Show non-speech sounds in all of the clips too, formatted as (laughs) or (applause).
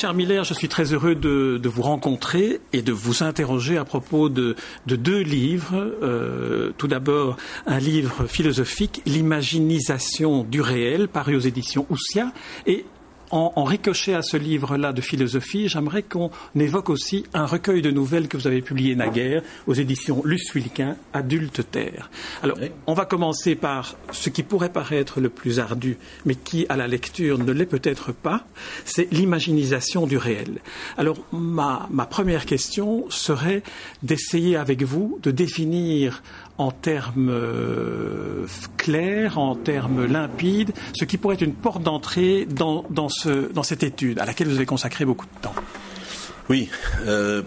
Richard Miller, je suis très heureux de, vous rencontrer et de vous interroger à propos de, deux livres. Euh, tout d'abord, un livre philosophique, L'imaginisation du réel, paru aux éditions Oussia, et en, ricochet à ce livre-là de philosophie, j'aimerais qu'on évoque aussi un recueil de nouvelles que vous avez publié naguère aux éditions Luce Wilquin, Adulte Terre. Alors, on va commencer par ce qui pourrait paraître le plus ardu, mais qui, à la lecture, ne l'est peut-être pas, c'est l'imaginisation du réel. Alors, ma, ma première question serait d'essayer avec vous de définir en termes euh, clairs, en termes limpides, ce qui pourrait être une porte d'entrée dans, dans, ce, dans cette étude à laquelle vous avez consacré beaucoup de temps. Oui, euh,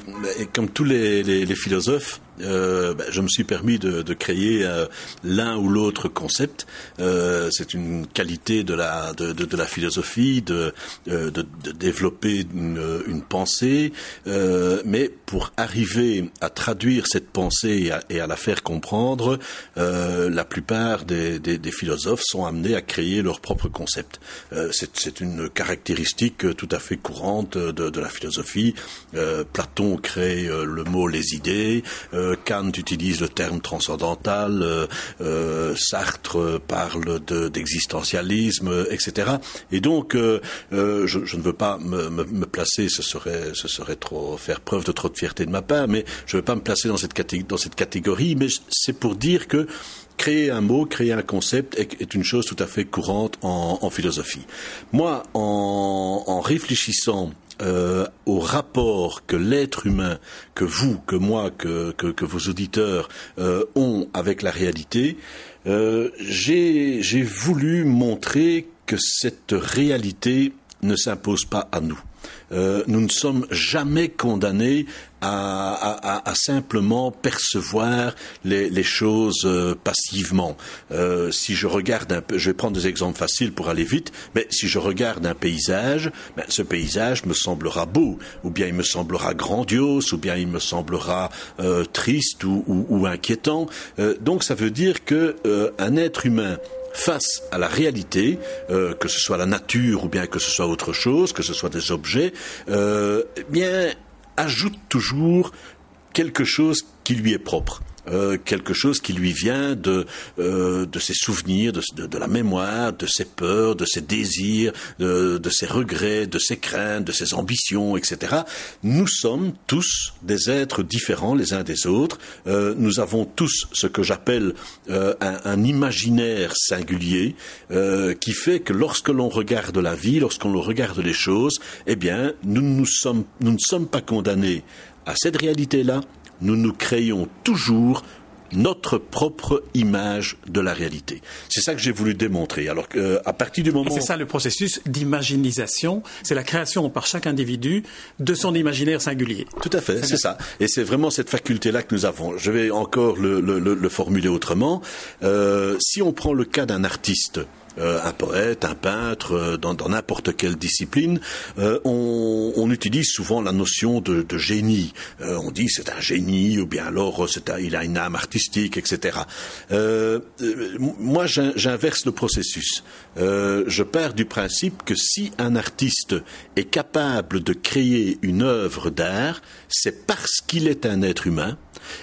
comme tous les philosophes, euh, ben, je me suis permis de, de créer euh, l'un ou l'autre concept. Euh, c'est une qualité de la, de, de, de la philosophie, de, euh, de, développer une, une pensée, euh, mais pour arriver à traduire cette pensée et à, et à la faire comprendre, la plupart des, des, des, philosophes sont amenés à créer leur propre concept. c'est une caractéristique tout à fait courante de, de la philosophie. Platon crée le mot les idées. Euh, Kant utilise le terme transcendantal, euh, euh, Sartre parle d'existentialisme, etc. Et donc, je, ne veux pas me, placer, ce serait, ce serait trop faire preuve de trop de fierté de ma part, mais je ne veux pas me placer dans cette catégorie, mais c'est pour dire que créer un mot, créer un concept est, une chose tout à fait courante en, philosophie. Moi, en réfléchissant euh, au rapport que l'être humain, que vous, que moi, que, que, vos auditeurs euh, ont avec la réalité, euh, j'ai voulu montrer que cette réalité ne s'impose pas à nous. Euh, nous ne sommes jamais condamnés à, simplement percevoir les, choses euh, passivement. Euh, si je regarde un je vais prendre des exemples faciles pour aller vite, mais si je regarde un paysage, ben, ce paysage me semblera beau, ou bien il me semblera grandiose, ou bien il me semblera triste ou, ou inquiétant. donc ça veut dire que un être humain face à la réalité, euh, que ce soit la nature ou bien que ce soit autre chose, que ce soit des objets, euh, eh bien ajoute toujours quelque chose qui lui est propre. Euh, quelque chose qui lui vient de, euh, de ses souvenirs, de, de, la mémoire, de ses peurs, de ses désirs, de, de, ses regrets, de ses craintes, de ses ambitions, etc. Nous sommes tous des êtres différents les uns des autres. Euh, nous avons tous ce que j'appelle un, un, imaginaire singulier qui fait que lorsque l'on regarde la vie, lorsqu'on regarde les choses, eh bien, nous, nous, sommes, nous ne sommes pas condamnés à cette réalité-là, nous nous créons toujours notre propre image de la réalité. C'est ça que j'ai voulu démontrer. Alors euh, partir du moment c'est ça le processus d'imaginisation, c'est la création par chaque individu de son imaginaire singulier. Tout à fait, c'est ça. Et c'est vraiment cette faculté-là que nous avons. Je vais encore le, formuler autrement. Euh, si on prend le cas d'un artiste, euh, un poète, un peintre, euh, dans n'importe quelle discipline, euh, on, on, utilise souvent la notion de, de génie. on dit c'est un génie, ou bien alors c'est il a une âme artistique, etc. moi, j'inverse le processus. je pars du principe que si un artiste est capable de créer une œuvre d'art, c'est parce qu'il est un être humain,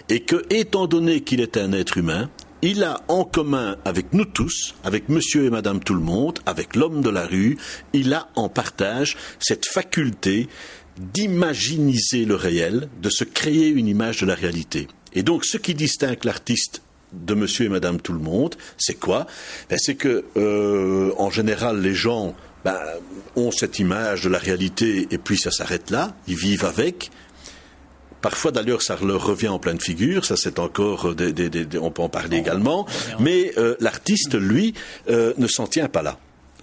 et que, étant donné qu'il est un être humain, il a en commun avec nous tous, avec monsieur et madame tout le monde, avec l'homme de la rue, il a en partage cette faculté d'imaginiser le réel, de se créer une image de la réalité. Et donc ce qui distingue l'artiste de monsieur et madame tout le monde, c'est quoi? Ben, C'est que euh, en général les gens ben, ont cette image de la réalité et puis ça s'arrête là, ils vivent avec, Parfois, d'ailleurs, ça leur revient en pleine figure. Ça, c'est encore, euh, des, on peut en parler également. Mais euh, l'artiste, lui, euh, ne s'en tient pas là.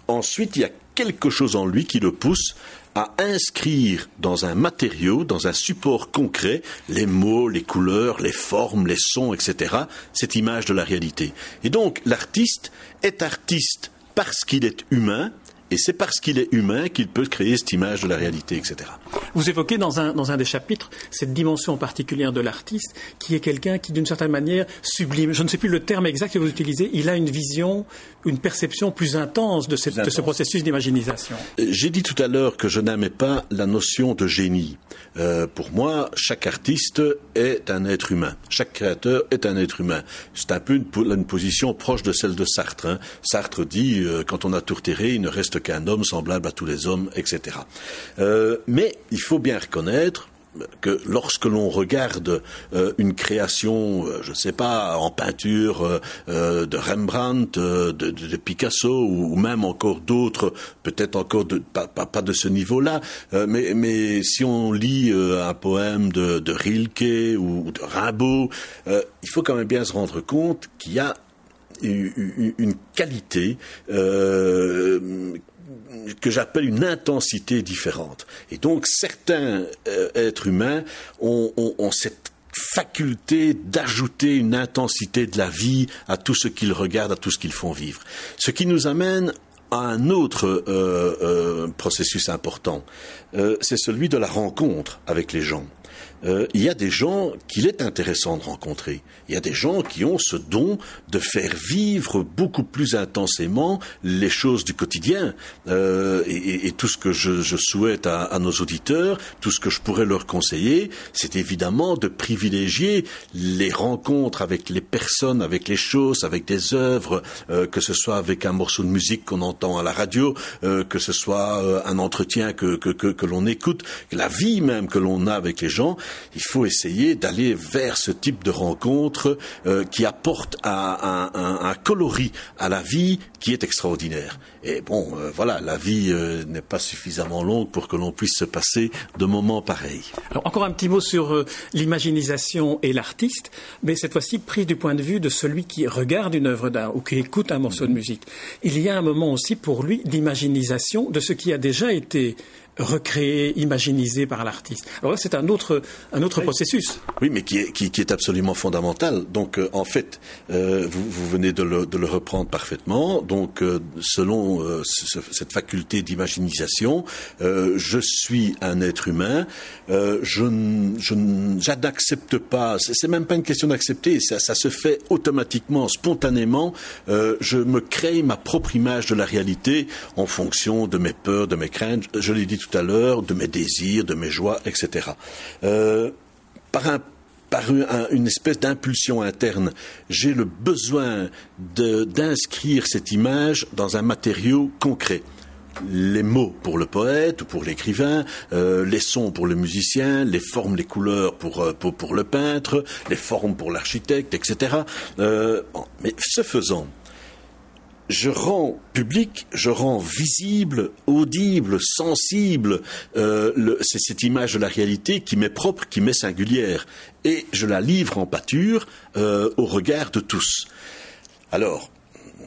Ensuite, il y a quelque chose en lui qui le pousse à inscrire dans un matériau, dans un support concret, les mots, les couleurs, les formes, les sons, etc., cette image de la réalité. Et donc, l'artiste est artiste parce qu'il est humain Et c'est parce qu'il est humain qu'il peut créer cette image de la réalité, etc. Vous évoquez dans un, dans un des chapitres cette dimension particulière de l'artiste, qui est quelqu'un qui, d'une certaine manière, sublime. Je ne sais plus le terme exact que vous utilisez. Il a une vision, une perception plus intense de, cette, de ce processus d'imaginisation. Euh, j'ai dit tout à l'heure que je n'aimais pas la notion de génie. Euh, pour moi, chaque artiste est un être humain. Chaque créateur est un être humain. C'est un peu une, une, position proche de celle de Sartre. Hein. Sartre dit, euh, quand on a tout retiré, il ne reste qu'un homme semblable à tous les hommes, etc. Euh, mais il faut bien reconnaître que lorsque l'on regarde euh, une création, euh, je ne sais pas, en peinture de Rembrandt, de, Picasso ou, même encore d'autres, peut-être encore pas, de ce niveau-là, mais, si on lit un poème de, Rilke ou, de Rimbaud, il faut quand même bien se rendre compte qu'il y a une qualité euh, que j'appelle une intensité différente. Et donc certains euh, êtres humains ont, cette faculté d'ajouter une intensité de la vie à tout ce qu'ils regardent, à tout ce qu'ils font vivre. Ce qui nous amène à un autre euh, processus important, c'est celui de la rencontre avec les gens. Euh, il y a des gens qu'il est intéressant de rencontrer. Il y a des gens qui ont ce don de faire vivre beaucoup plus intensément les choses du quotidien. Euh, et, tout ce que je, souhaite à, nos auditeurs, tout ce que je pourrais leur conseiller, c'est évidemment de privilégier les rencontres avec les personnes, avec les choses, avec des œuvres, euh, que ce soit avec un morceau de musique qu'on entend à la radio, que ce soit un entretien que, que, que l'on écoute, la vie même que l'on a avec les gens, il faut essayer d'aller vers ce type de rencontre euh, qui apporte un, un, coloris à la vie qui est extraordinaire. Et bon, euh, voilà, la vie euh, n'est pas suffisamment longue pour que l'on puisse se passer de moments pareils. Alors encore un petit mot sur l'imaginisation et l'artiste, mais cette fois-ci pris du point de vue de celui qui regarde une œuvre d'art ou qui écoute un morceau de musique. Il y a un moment aussi pour lui d'imaginisation de ce qui a déjà été recréé, imaginisé par l'artiste. Alors là, c'est un autre, un autre processus. Oui, mais qui est, qui, qui est absolument fondamental. Donc, euh, en fait, euh, vous, vous, venez de le, de le, reprendre parfaitement. Donc, euh, selon euh, cette faculté d'imaginisation, je suis un être humain. je n'accepte pas. C'est même pas une question d'accepter. Ça, ça, se fait automatiquement, spontanément. je me crée ma propre image de la réalité en fonction de mes peurs, de mes craintes. Je l'ai dit tout à l'heure, de mes désirs, de mes joies, etc. Euh, par par une espèce d'impulsion interne, j'ai le besoin d'inscrire cette image dans un matériau concret les mots pour le poète ou pour l'écrivain, euh, les sons pour le musicien, les formes, les couleurs pour, euh, pour, le peintre, les formes pour l'architecte, etc. mais ce faisant, je rends public, je rends visible, audible, sensible euh, cette image de la réalité qui m'est propre, qui m'est singulière, et je la livre en pâture euh, au regard de tous. Alors,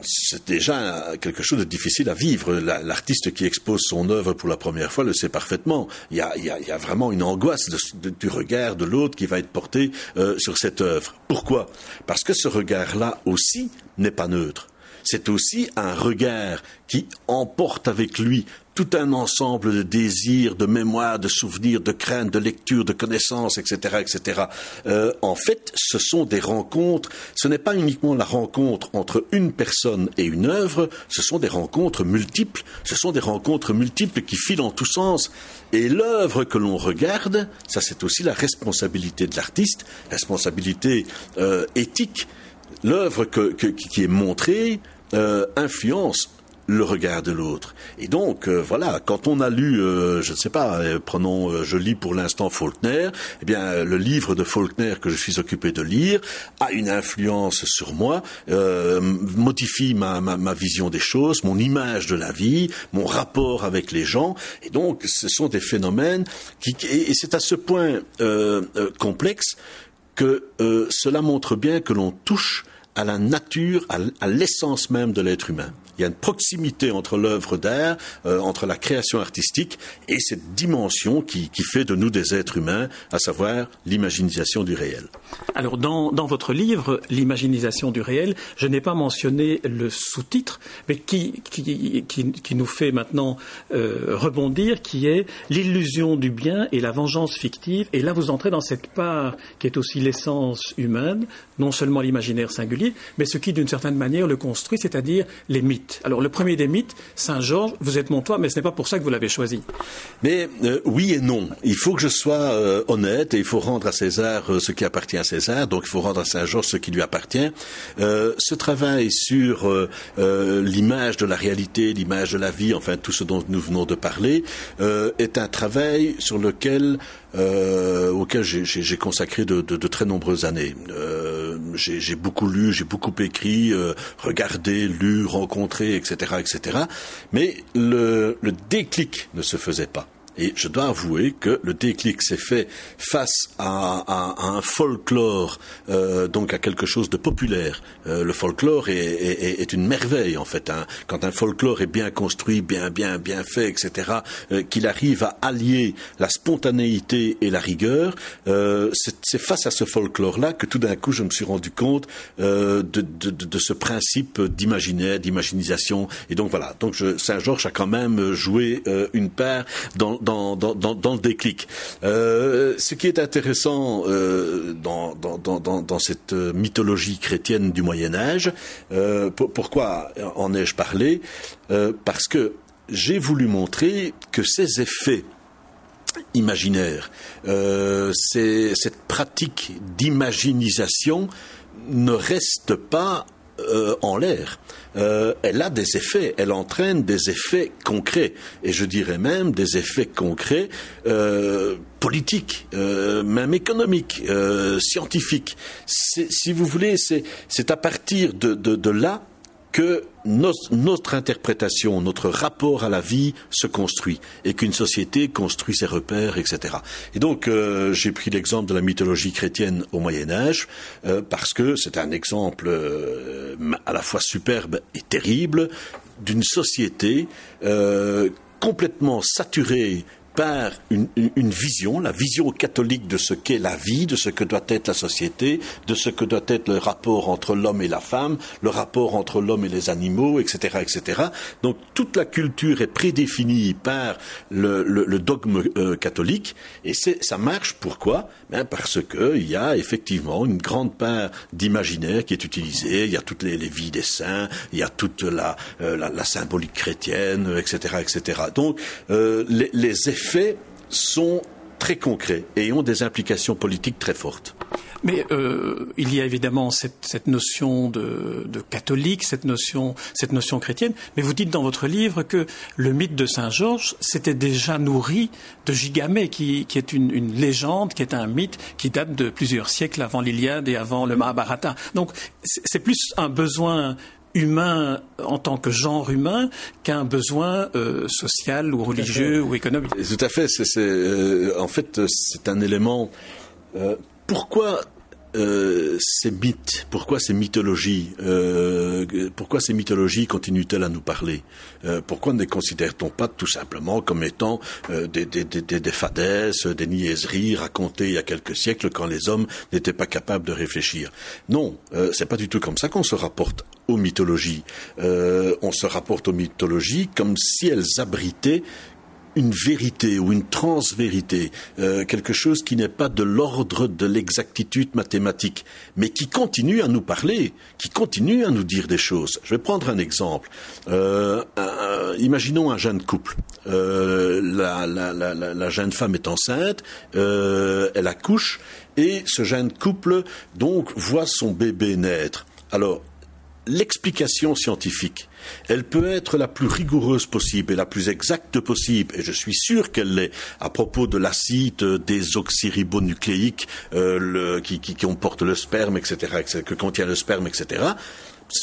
c'est déjà quelque chose de difficile à vivre. L'artiste qui expose son œuvre pour la première fois le sait parfaitement. Il y a, vraiment une angoisse du regard de l'autre qui va être porté euh, sur cette œuvre. Pourquoi? Parce que ce regard-là aussi n'est pas neutre c'est aussi un regard qui emporte avec lui tout un ensemble de désirs, de mémoires, de souvenirs, de craintes, de lectures, de connaissances, etc., etc. Euh, en fait, ce sont des rencontres. Ce n'est pas uniquement la rencontre entre une personne et une œuvre. Ce sont des rencontres multiples. Ce sont des rencontres multiples qui filent en tous sens. Et l'œuvre que l'on regarde, ça c'est aussi la responsabilité de l'artiste, responsabilité euh, éthique l'œuvre qui est montrée euh, influence le regard de l'autre. Et donc, euh, voilà, quand on a lu, euh, je ne sais pas, prenons, je lis pour l'instant Faulkner, eh bien, le livre de Faulkner que je suis occupé de lire a une influence sur moi, modifie ma, ma, vision des choses, mon image de la vie, mon rapport avec les gens. Et donc, ce sont des phénomènes qui, et c'est à ce point complexe que cela montre bien que l'on touche à la nature, à l'essence même de l'être humain. Il y a une proximité entre l'œuvre d'art, euh, entre la création artistique et cette dimension qui, fait de nous des êtres humains, à savoir l'imaginisation du réel. Alors dans, votre livre, l'imaginisation du réel, je n'ai pas mentionné le sous-titre, mais qui, qui, qui, qui, nous fait maintenant euh, rebondir, qui est l'illusion du bien et la vengeance fictive. Et là, vous entrez dans cette part qui est aussi l'essence humaine, non seulement l'imaginaire singulier, mais ce qui, d'une certaine manière, le construit, c'est-à-dire les mythes. Alors, le premier des mythes, Saint-Georges, vous êtes mon toit, mais ce n'est pas pour ça que vous l'avez choisi. Mais euh, oui et non. Il faut que je sois euh, honnête et il faut rendre à César euh, ce qui appartient à César. Donc, il faut rendre à Saint-Georges ce qui lui appartient. ce travail sur l'image de la réalité, l'image de la vie, enfin tout ce dont nous venons de parler, est un travail sur lequel auquel j'ai consacré de, très nombreuses années. J'ai beaucoup lu, j'ai beaucoup écrit, euh, regardé, lu, rencontré, etc., etc. Mais le, le déclic ne se faisait pas. Et je dois avouer que le déclic s'est fait face à, à, à un folklore, euh, donc à quelque chose de populaire. Euh, le folklore est, est, est, une merveille en fait. Hein. Quand un folklore est bien construit, bien bien bien fait, etc., euh, qu'il arrive à allier la spontanéité et la rigueur, euh, c'est face à ce folklore-là que tout d'un coup je me suis rendu compte euh, de, de, de, ce principe d'imaginaire, d'imaginisation. Et donc voilà. Donc Saint-Georges a quand même joué euh, une part dans dans, le déclic. Euh, ce qui est intéressant euh, dans, cette mythologie chrétienne du Moyen Âge, euh, pourquoi en ai-je parlé? Euh, Parce que j'ai voulu montrer que ces effets imaginaires, euh, cette pratique d'imaginisation ne reste pas euh, en l'air. Euh, elle a des effets, elle entraîne des effets concrets, et je dirais même des effets concrets euh, politiques, euh, même économiques, euh, scientifiques. Si vous voulez, c'est à partir de, de, de là que notre interprétation, notre rapport à la vie se construit et qu'une société construit ses repères, etc. Et donc, euh, j'ai pris l'exemple de la mythologie chrétienne au Moyen Âge euh, parce que c'est un exemple euh, à la fois superbe et terrible d'une société euh, complètement saturée par une, une, vision, la vision catholique de ce qu'est la vie, de ce que doit être la société, de ce que doit être le rapport entre l'homme et la femme, le rapport entre l'homme et les animaux, etc., etc. Donc toute la culture est prédéfinie par le, le, le dogme euh, catholique, et ça marche. Pourquoi? Ben Parce que il y a effectivement une grande part d'imaginaire qui est utilisée. Il y a toutes les, les vies des saints, il y a toute la, euh, la, la symbolique chrétienne, etc., etc. Donc euh, les, les effets faits sont très concrets et ont des implications politiques très fortes. Mais euh, il y a évidemment cette, notion de, catholique, cette notion, cette notion chrétienne. Mais vous dites dans votre livre que le mythe de Saint Georges s'était déjà nourri de Gigamée, qui, est une, légende, qui est un mythe qui date de plusieurs siècles avant l'Iliade et avant le Mahabharata. Donc c'est plus un besoin humain en tant que genre humain qu'un besoin euh, social ou religieux ou économique. Tout à fait. C'est, euh, en fait, c'est un élément. Euh, pourquoi euh, ces mythes, pourquoi ces mythologies, euh, pourquoi ces mythologies continuent-elles à nous parler? Euh, Pourquoi ne les considère-t-on pas tout simplement comme étant euh, des, des, des, des, fadesses, des niaiseries racontées il y a quelques siècles quand les hommes n'étaient pas capables de réfléchir? Non, euh, c'est pas du tout comme ça qu'on se rapporte aux mythologies. On se rapporte aux mythologies comme si elles abritaient une vérité ou une transvérité, euh, quelque chose qui n'est pas de l'ordre de l'exactitude mathématique, mais qui continue à nous parler, qui continue à nous dire des choses. Je vais prendre un exemple. Euh, un, imaginons un jeune couple. Euh, la, la, la, la, jeune femme est enceinte, euh, elle accouche, et ce jeune couple donc voit son bébé naître. Alors, l'explication scientifique, elle peut être la plus rigoureuse possible et la plus exacte possible, et je suis sûr qu'elle l'est, à propos de l'acide désoxyribonucléique euh, le, qui, qui, comporte le sperme, etc., que contient le sperme, etc.,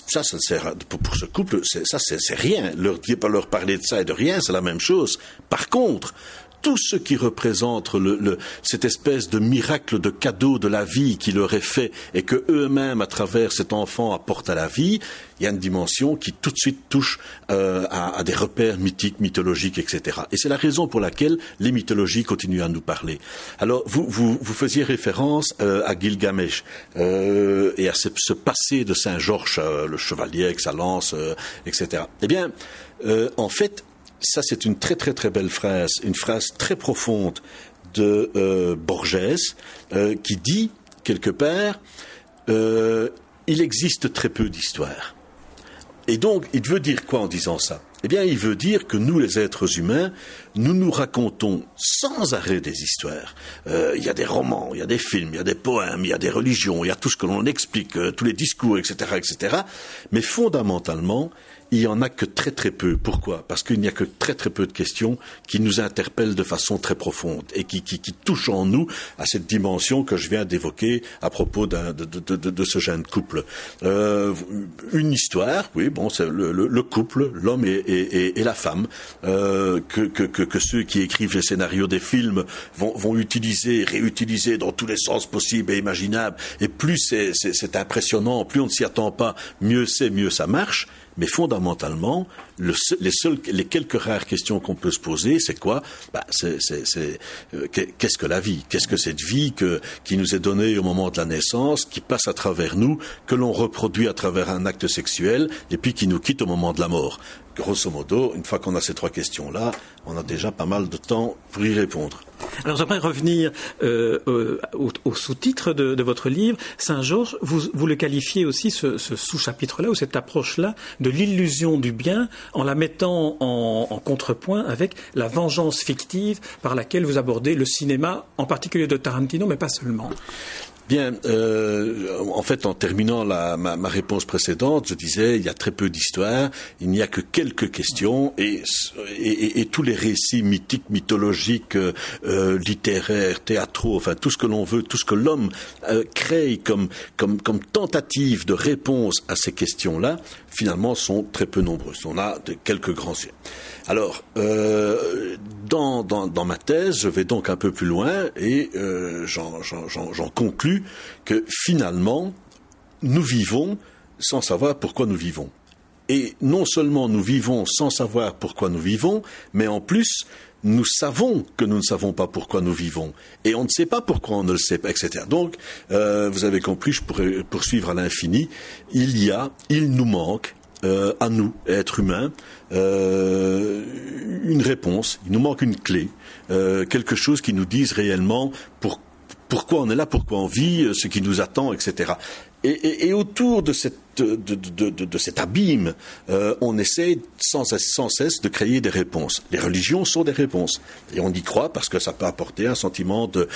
ça, ça sert pour, pour ce couple, ça, c'est rien. Leur, pas leur parler de ça et de rien, c'est la même chose. Par contre, tout ce qui représente le, cette espèce de miracle de cadeau de la vie qui leur est fait et que eux-mêmes, à travers cet enfant, apportent à la vie, il y a une dimension qui tout de suite touche euh, à, des repères mythiques, mythologiques, etc. Et c'est la raison pour laquelle les mythologies continuent à nous parler. Alors, vous, vous, vous faisiez référence euh, à Gilgamesh euh, et à ce, ce, passé de Saint Georges, le chevalier avec sa lance, etc. Eh bien, en fait, ça, c'est une très très très belle phrase, une phrase très profonde de euh, Borges euh, qui dit quelque part euh, il existe très peu d'histoires. Et donc, il veut dire quoi en disant ça? Eh bien, il veut dire que nous, les êtres humains, nous nous racontons sans arrêt des histoires. Il y a des romans, il y a des films, il y a des poèmes, il y a des religions, il y a tout ce que l'on explique, tous les discours, etc., etc. Mais fondamentalement, il y en a que très très peu. Pourquoi? Parce qu'il n'y a que très très peu de questions qui nous interpellent de façon très profonde et qui, qui, qui touchent en nous à cette dimension que je viens d'évoquer à propos de, de, de, de, ce jeune couple. Euh, une histoire, oui, bon, c'est le, le, le, couple, l'homme et, et, et, la femme, euh, que, que, que, ceux qui écrivent les scénarios des films vont, vont utiliser, réutiliser dans tous les sens possibles et imaginables. Et plus c'est impressionnant, plus on ne s'y attend pas, mieux c'est, mieux ça marche. Mais fondamentalement, les, les quelques rares questions qu'on peut se poser, c'est quoi? Bah, euh, Qu'est-ce que la vie? Qu'est-ce que cette vie que, qui nous est donnée au moment de la naissance, qui passe à travers nous, que l'on reproduit à travers un acte sexuel, et puis qui nous quitte au moment de la mort? Grosso modo, une fois qu'on a ces trois questions-là, on a déjà pas mal de temps pour y répondre. Alors j'aimerais revenir euh, euh, au, sous-titre de, votre livre. Saint-Georges, vous, le qualifiez aussi, ce, sous-chapitre-là, ou cette approche-là, de l'illusion du bien, en la mettant en, contrepoint avec la vengeance fictive par laquelle vous abordez le cinéma, en particulier de Tarantino, mais pas seulement. Bien, euh, en fait, en terminant la, ma, ma, réponse précédente, je disais il y a très peu d'histoires, il n'y a que quelques questions et, et, et, tous les récits mythiques, mythologiques, euh, euh littéraires, théâtraux, enfin tout ce que l'on veut, tout ce que l'homme euh, crée comme, comme, comme tentative de réponse à ces questions-là, finalement, sont très peu nombreuses. On a quelques grands yeux. Alors, euh, dans, ma thèse, je vais donc un peu plus loin et euh, j'en conclus que finalement, nous vivons sans savoir pourquoi nous vivons. Et non seulement nous vivons sans savoir pourquoi nous vivons, mais en plus, nous savons que nous ne savons pas pourquoi nous vivons. Et on ne sait pas pourquoi on ne le sait pas, etc. Donc, euh, vous avez compris, je pourrais poursuivre à l'infini. Il y a, il nous manque euh, à nous, êtres humains, euh, une réponse. Il nous manque une clé, euh, quelque chose qui nous dise réellement pour, pourquoi on est là, pourquoi on vit, ce qui nous attend, etc. Et, et, et autour de, cette, de, cet abîme, euh, on essaie sans, cesse de créer des réponses. Les religions sont des réponses. Et on y croit parce que ça peut apporter un sentiment de,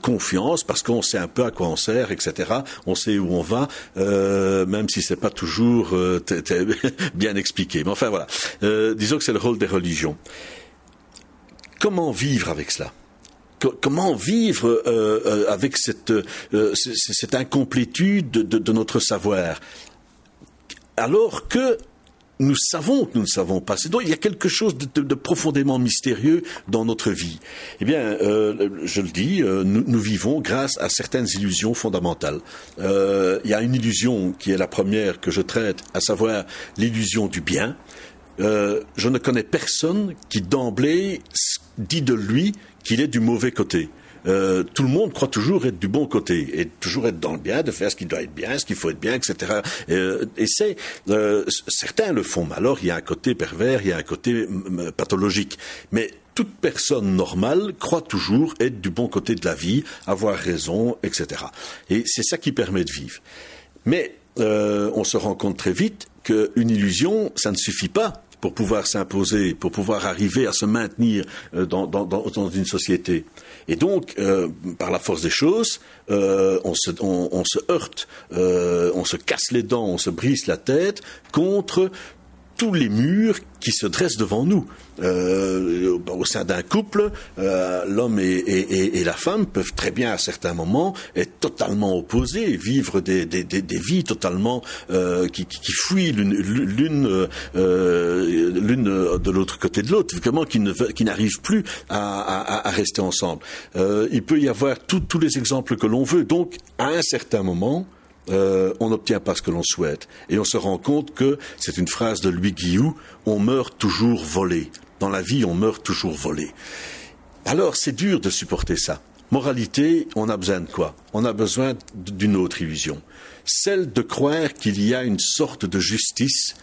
confiance, parce qu'on sait un peu à quoi on sert, etc. On sait où on va, euh, même si c'est pas toujours euh, (laughs) bien expliqué. Mais enfin voilà. Disons que c'est le rôle des religions. Comment vivre avec cela? Comment vivre euh, euh, avec cette, euh, cette incomplétude de, notre savoir? Alors que nous savons que nous ne savons pas. Donc il y a quelque chose de, profondément mystérieux dans notre vie. Eh bien, je le dis, nous, vivons grâce à certaines illusions fondamentales. il y a une illusion qui est la première que je traite, à savoir l'illusion du bien. je ne connais personne qui d'emblée dit de lui qu'il est du mauvais côté. Euh, tout le monde croit toujours être du bon côté et toujours être dans le bien, de faire ce qui doit être bien, ce qu'il faut être bien, etc. Euh, et c'est euh, certains le font. Mais alors il y a un côté pervers, il y a un côté pathologique. Mais toute personne normale croit toujours être du bon côté de la vie, avoir raison, etc. Et c'est ça qui permet de vivre. Mais on se rend compte très vite qu'une illusion, ça ne suffit pas pour pouvoir s'imposer, pour pouvoir arriver à se maintenir euh, dans, une société. Et donc, euh, par la force des choses, euh, on, se, heurte, on se casse les dents, on se brise la tête contre tous les murs qui se dressent devant nous. Euh, au sein d'un couple, euh, l'homme et, et, et, la femme peuvent très bien à certains moments être totalement opposés, vivre des, des, des, des vies totalement euh, qui, qui, fuient l'une euh, l'une de l'autre côté de l'autre, vraiment qui qui n'arrivent plus à, à, à, rester ensemble. Euh, il peut y avoir tous les exemples que l'on veut. Donc, à un certain moment, euh, on n'obtient pas ce que l'on souhaite. Et on se rend compte que, c'est une phrase de Louis Guillou, on meurt toujours volé. Dans la vie, on meurt toujours volé. Alors, c'est dur de supporter ça. Moralité, on a besoin de quoi? On a besoin d'une autre illusion. Celle de croire qu'il y a une sorte de justice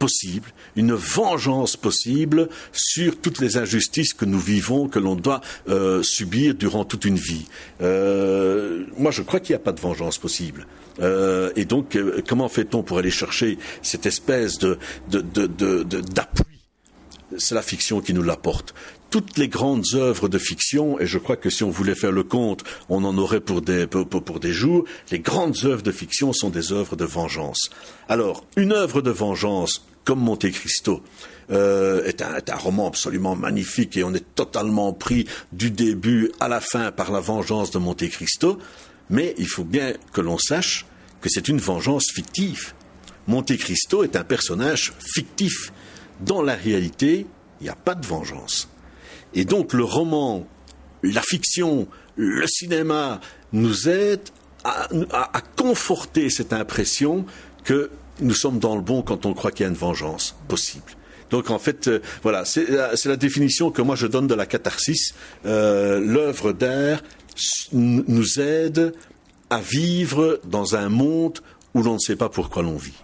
possible, une vengeance possible sur toutes les injustices que nous vivons, que l'on doit euh, subir durant toute une vie. Euh, moi, je crois qu'il n'y a pas de vengeance possible. Euh, et donc, comment fait-on pour aller chercher cette espèce de, d'appui? C'est la fiction qui nous l'apporte toutes les grandes œuvres de fiction, et je crois que si on voulait faire le compte, on en aurait pour des, pour des jours, les grandes œuvres de fiction sont des œuvres de vengeance. Alors, une œuvre de vengeance comme Monte Cristo. Euh, est, un, roman absolument magnifique et on est totalement pris du début à la fin par la vengeance de Monte Cristo. Mais il faut bien que l'on sache que c'est une vengeance fictive. Monte Cristo est un personnage fictif. Dans la réalité, il n'y a pas de vengeance. Et donc le roman, la fiction, le cinéma nous aident à conforter cette impression que nous sommes dans le bon quand on croit qu'il y a une vengeance possible. Donc en fait, euh, voilà, c'est la, définition que moi je donne de la catharsis. Euh, L'œuvre d'art nous aide à vivre dans un monde où l'on ne sait pas pourquoi l'on vit.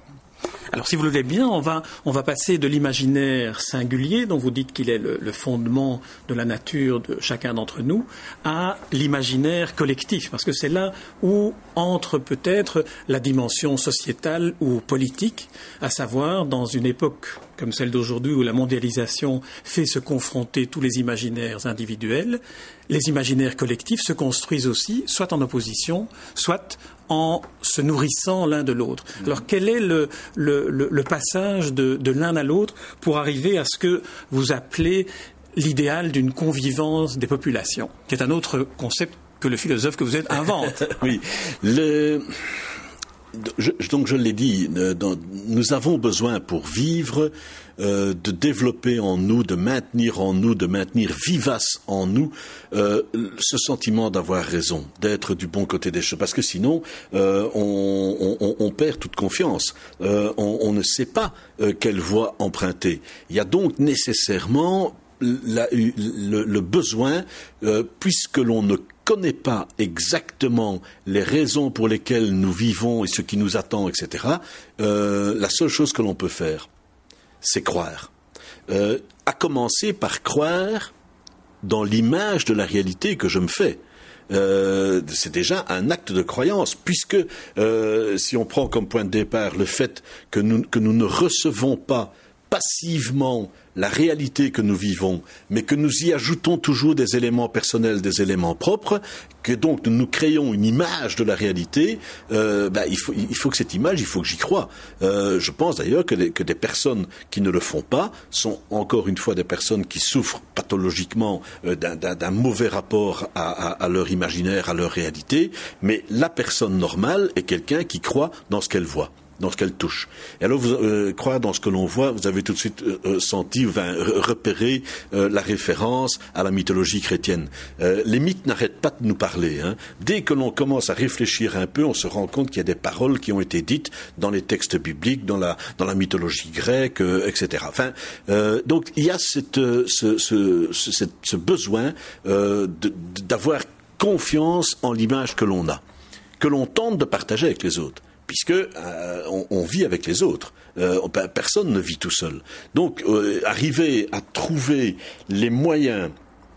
Alors, si vous le voulez bien, on va, on va passer de l'imaginaire singulier, dont vous dites qu'il est le, le, fondement de la nature de chacun d'entre nous, à l'imaginaire collectif, parce que c'est là où entre peut-être la dimension sociétale ou politique, à savoir dans une époque comme celle d'aujourd'hui où la mondialisation fait se confronter tous les imaginaires individuels, les imaginaires collectifs se construisent aussi, soit en opposition, soit en se nourrissant l'un de l'autre. Alors quel est le, le, le passage de, de l'un à l'autre pour arriver à ce que vous appelez l'idéal d'une convivence des populations, qui est un autre concept que le philosophe que vous êtes invente. (laughs) oui. Le... Je, donc je l'ai dit, euh, nous avons besoin pour vivre euh, de développer en nous, de maintenir en nous, de maintenir vivace en nous euh, ce sentiment d'avoir raison, d'être du bon côté des choses. Parce que sinon, euh, on, on, on, perd toute confiance. Euh, on, on, ne sait pas euh, quelle voie emprunter. Il y a donc nécessairement la, le, le, besoin, puisque l'on ne connaît pas exactement les raisons pour lesquelles nous vivons et ce qui nous attend, etc., euh, la seule chose que l'on peut faire, c'est croire. Euh, à commencer par croire dans l'image de la réalité que je me fais. Euh, c'est déjà un acte de croyance, puisque euh, si on prend comme point de départ le fait que nous, que nous ne recevons pas passivement la réalité que nous vivons, mais que nous y ajoutons toujours des éléments personnels, des éléments propres, que donc nous créons une image de la réalité, euh, ben, il, faut, il faut que cette image, il faut que j'y croie. Euh, je pense d'ailleurs que, que, des personnes qui ne le font pas sont encore une fois des personnes qui souffrent pathologiquement euh, d'un mauvais rapport à leur imaginaire, à leur réalité, mais la personne normale est quelqu'un qui croit dans ce qu'elle voit dans ce qu'elle touche. Et alors, vous euh, croire dans ce que l'on voit, vous avez tout de suite euh, euh senti, enfin, repéré euh, la référence à la mythologie chrétienne. Euh, les mythes n'arrêtent pas de nous parler. Hein. Dès que l'on commence à réfléchir un peu, on se rend compte qu'il y a des paroles qui ont été dites dans les textes bibliques, dans la, dans la mythologie grecque, etc. Enfin, donc il y a cette, ce, ce, ce, ce besoin d'avoir confiance en l'image que l'on a, que l'on tente de partager avec les autres puisque euh, on, vit avec les autres. Euh, personne ne vit tout seul. Donc, euh, arriver à trouver les moyens,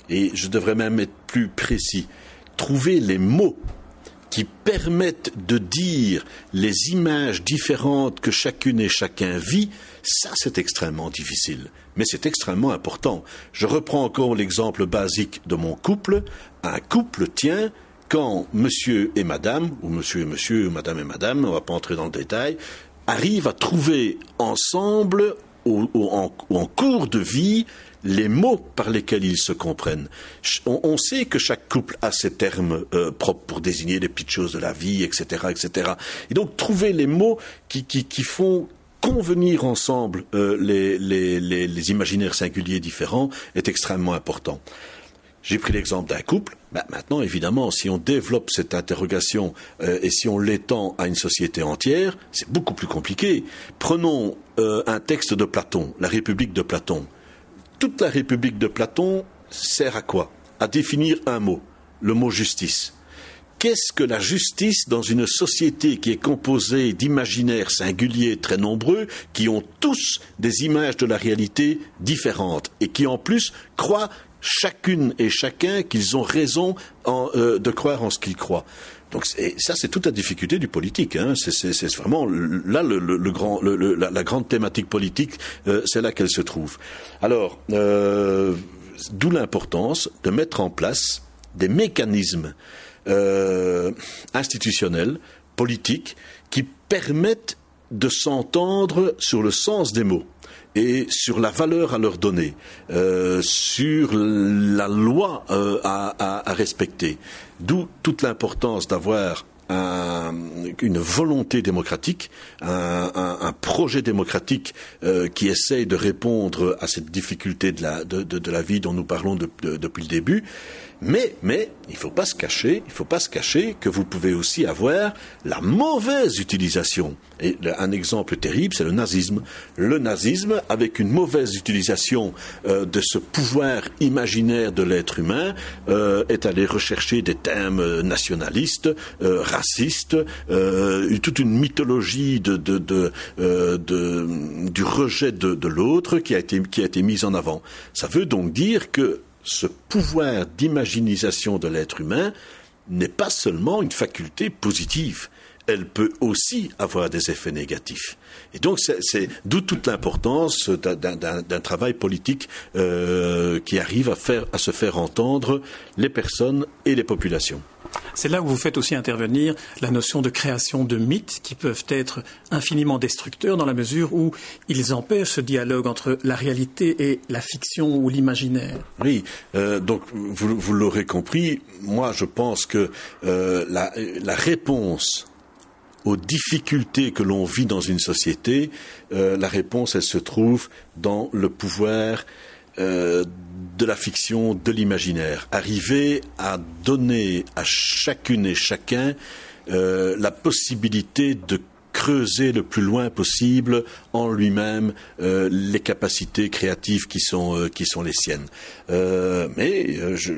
et je devrais même être plus précis, trouver les mots qui permettent de dire les images différentes que chacune et chacun vit, ça c'est extrêmement difficile, mais c'est extrêmement important. Je reprends encore l'exemple basique de mon couple. Un couple tient quand monsieur et madame, ou monsieur et monsieur, ou madame et madame, on ne va pas entrer dans le détail, arrivent à trouver ensemble en, cours de vie les mots par lesquels ils se comprennent. On, sait que chaque couple a ses termes euh, propres pour désigner les petites choses de la vie, etc., etc. Et donc trouver les mots qui, font convenir ensemble euh, les, imaginaires singuliers différents est extrêmement important. J'ai pris l'exemple d'un couple. Ben, maintenant, évidemment, si on développe cette interrogation euh, et si on l'étend à une société entière, c'est beaucoup plus compliqué. Prenons euh, un texte de Platon, la République de Platon. Toute la République de Platon sert à quoi? À définir un mot, le mot justice. Qu'est-ce que la justice dans une société qui est composée d'imaginaires singuliers très nombreux, qui ont tous des images de la réalité différentes et qui en plus croient chacune et chacun qu'ils ont raison euh, de croire en ce qu'ils croient. Donc ça, c'est toute la difficulté du politique. Hein. C'est vraiment là la, grande thématique politique, euh, c'est là qu'elle se trouve. Alors, euh, d'où l'importance de mettre en place des mécanismes institutionnels, politiques, qui permettent de s'entendre sur le sens des mots et sur la valeur à leur donner, euh, sur la loi euh, à, respecter. D'où toute l'importance d'avoir une volonté démocratique, un, projet démocratique euh, qui essaye de répondre à cette difficulté de la, vie dont nous parlons depuis le début, mais, mais, il faut pas se cacher, il faut pas se cacher que vous pouvez aussi avoir la mauvaise utilisation. Et un exemple terrible, c'est le nazisme. Le nazisme, avec une mauvaise utilisation euh, de ce pouvoir imaginaire de l'être humain, euh, est allé rechercher des thèmes nationalistes, euh, racistes, toute une mythologie de, de, de, du rejet de, l'autre qui a été qui a été mise en avant. Ça veut donc dire que ce pouvoir d'imaginisation de l'être humain n'est pas seulement une faculté positive, elle peut aussi avoir des effets négatifs. Et donc, c'est d'où toute l'importance d'un travail politique euh, qui arrive à, se faire entendre les personnes et les populations. C'est là où vous faites aussi intervenir la notion de création de mythes qui peuvent être infiniment destructeurs dans la mesure où ils empêchent ce dialogue entre la réalité et la fiction ou l'imaginaire. Oui, euh, donc vous, l'aurez compris, moi je pense que euh, la, réponse aux difficultés que l'on vit dans une société, euh, la réponse, elle se trouve dans le pouvoir euh, de la fiction, de l'imaginaire. Arriver à donner à chacune et chacun euh, la possibilité de creuser le plus loin possible en lui-même euh, les capacités créatives qui sont, euh, qui sont les siennes. Euh, mais je,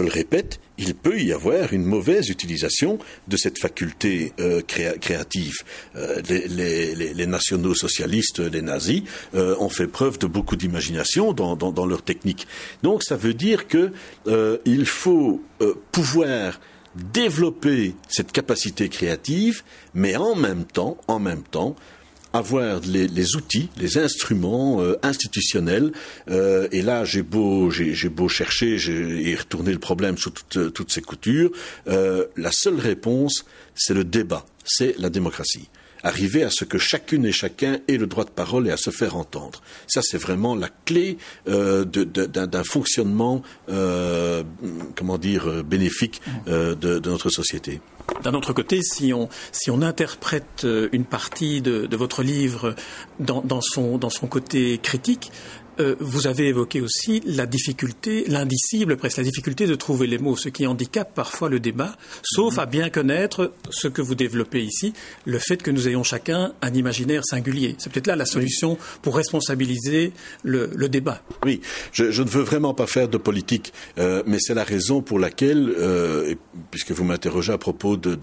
le répète, il peut y avoir une mauvaise utilisation de cette faculté créative. Les, nationaux socialistes, les nazis, ont fait preuve de beaucoup d'imagination dans, dans, dans, leur technique. Donc ça veut dire que il faut pouvoir développer cette capacité créative, mais en même temps, en même temps, avoir les, outils, les instruments euh, institutionnels. Euh, et là, j'ai beau, j'ai beau chercher et retourner le problème sous toutes, ses coutures. Euh, la seule réponse, c'est le débat, c'est la démocratie arriver à ce que chacune et chacun ait le droit de parole et à se faire entendre. Ça, c'est vraiment la clé euh, d'un fonctionnement, euh, comment dire, euh, bénéfique de, notre société. D'un autre côté, si on, si on interprète une partie de, votre livre dans, dans, son, dans son côté critique, euh, vous avez évoqué aussi la difficulté, l'indicible, presque la difficulté de trouver les mots, ce qui handicape parfois le débat, sauf à bien connaître ce que vous développez ici, le fait que nous ayons chacun un imaginaire singulier. C'est peut-être là la solution pour responsabiliser le, débat. Oui, je, ne veux vraiment pas faire de politique, euh, mais c'est la raison pour laquelle, euh, puisque vous m'interrogez à propos de,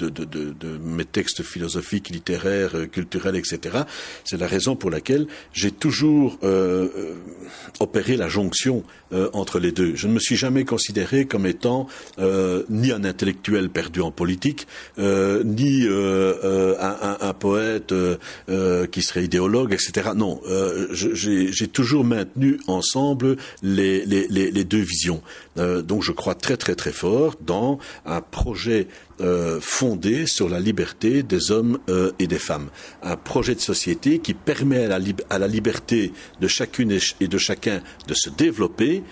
mes textes philosophiques, littéraires, culturels, etc., c'est la raison pour laquelle j'ai toujours opérer la jonction euh, entre les deux. Je ne me suis jamais considéré comme étant euh, ni un intellectuel perdu en politique, euh, ni un, poète qui serait idéologue, etc. Non, j'ai toujours maintenu ensemble les, deux visions. donc je crois très très très fort dans un projet fondé sur la liberté des hommes et des femmes. Un projet de société qui permet à la, à la liberté de chacune et de chacun de se développer,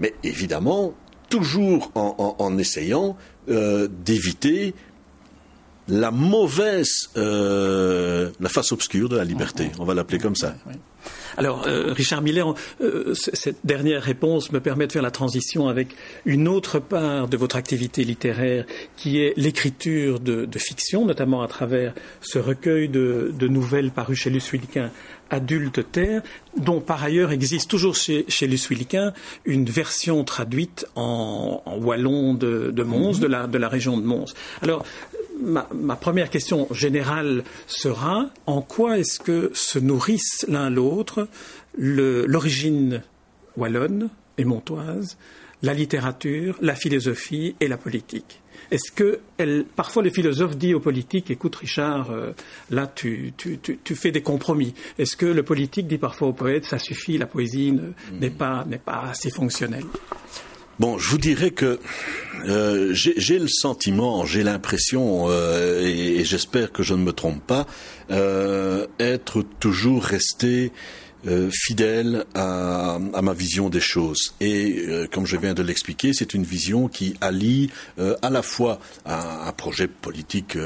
mais évidemment toujours en, essayant d'éviter la mauvaise, euh, la face obscure de la liberté. On va l'appeler comme ça. Alors, euh, Richard Miller, euh, cette dernière réponse me permet de faire la transition avec une autre part de votre activité littéraire, qui est l'écriture de, fiction, notamment à travers ce recueil de, nouvelles paru chez Luce Adulte Terre, dont par ailleurs existe toujours chez, chez une version traduite en, wallon de, Mons, de, la, de la région de Mons. Alors, ma, première question générale sera en quoi est-ce que se nourrissent l'un l'autre l'origine wallonne et montoise, la littérature, la philosophie et la politique? Est-ce que parfois le philosophe dit au politique, écoute Richard, euh, là tu, fais des compromis. Est-ce que le politique dit parfois au poète, ça suffit, la poésie n'est pas, pas assez fonctionnelle? Bon, je vous dirais que euh, j'ai le sentiment, j'ai l'impression, euh, et, j'espère que je ne me trompe pas, être toujours resté fidèle à, ma vision des choses. Et comme je viens de l'expliquer, c'est une vision qui allie à la fois un, projet politique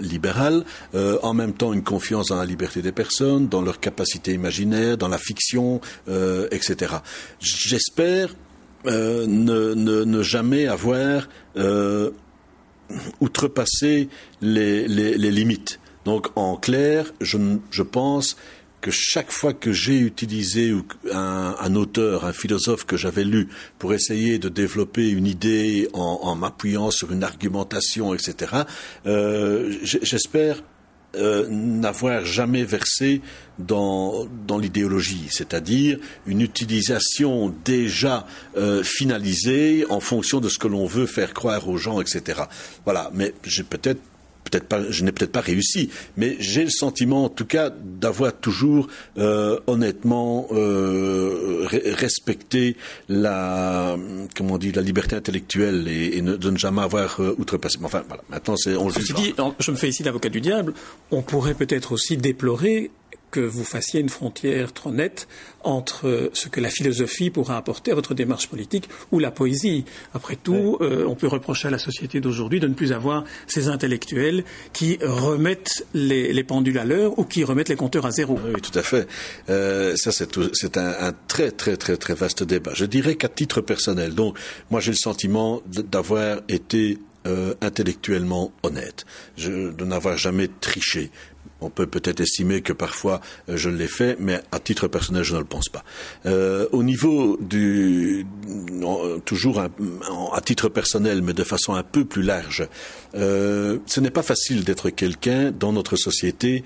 libéral, en même temps une confiance dans la liberté des personnes, dans leur capacité imaginaire, dans la fiction, etc. J'espère euh, ne, jamais avoir euh, outrepassé les, les, les, limites. Donc en clair, je, je pense que chaque fois que j'ai utilisé un, auteur, un philosophe que j'avais lu pour essayer de développer une idée en, en m'appuyant sur une argumentation, etc., euh, j'espère euh, n'avoir jamais versé dans, dans l'idéologie, c'est-à-dire une utilisation déjà euh, finalisée en fonction de ce que l'on veut faire croire aux gens, etc. Voilà, mais j'ai peut-être peut-être pas, je n'ai peut-être pas réussi, mais j'ai le sentiment, en tout cas, d'avoir toujours euh, honnêtement euh, respecté la, comment on dit, la liberté intellectuelle et, de ne jamais avoir euh, outrepassé. Enfin, voilà. Maintenant, c'est on Ceci dit, je me fais ici l'avocat du diable. On pourrait peut-être aussi déplorer que vous fassiez une frontière trop nette entre ce que la philosophie pourra apporter à votre démarche politique ou la poésie. Après tout, euh, on peut reprocher à la société d'aujourd'hui de ne plus avoir ces intellectuels qui remettent les, pendules à l'heure ou qui remettent les compteurs à zéro. Oui, tout à fait. Euh, ça, c'est un, très, très, très, très vaste débat. Je dirais qu'à titre personnel, donc, moi, j'ai le sentiment d'avoir été euh, intellectuellement honnête, de n'avoir jamais triché. On peut peut-être estimer que parfois euh, je l'ai fait, mais à titre personnel, je ne le pense pas. Euh, au niveau du, toujours à titre personnel, mais de façon un peu plus large, euh, ce n'est pas facile d'être quelqu'un dans notre société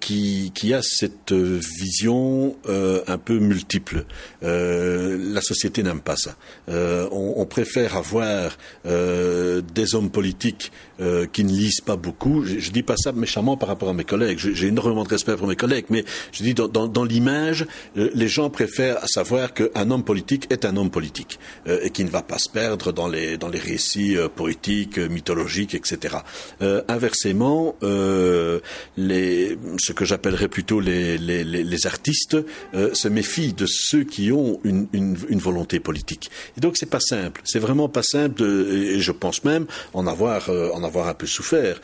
qui, qui a cette vision un peu multiple. la société n'aime pas ça. On, on, préfère avoir des hommes politiques qui ne lisent pas beaucoup. Je, je dis pas ça méchamment par rapport à mes collègues j'ai énormément de respect pour mes collègues, mais je dis dans, l'image, euh, les gens préfèrent savoir qu'un homme politique est un homme politique euh, et qui ne va pas se perdre dans les dans les récits euh, poétiques, mythologiques, etc. inversement, ce que j'appellerais plutôt les, les, artistes se méfient de ceux qui ont une, une, volonté politique. Et donc c'est pas simple. C'est vraiment pas simple. De, et je pense même en avoir en avoir un peu souffert.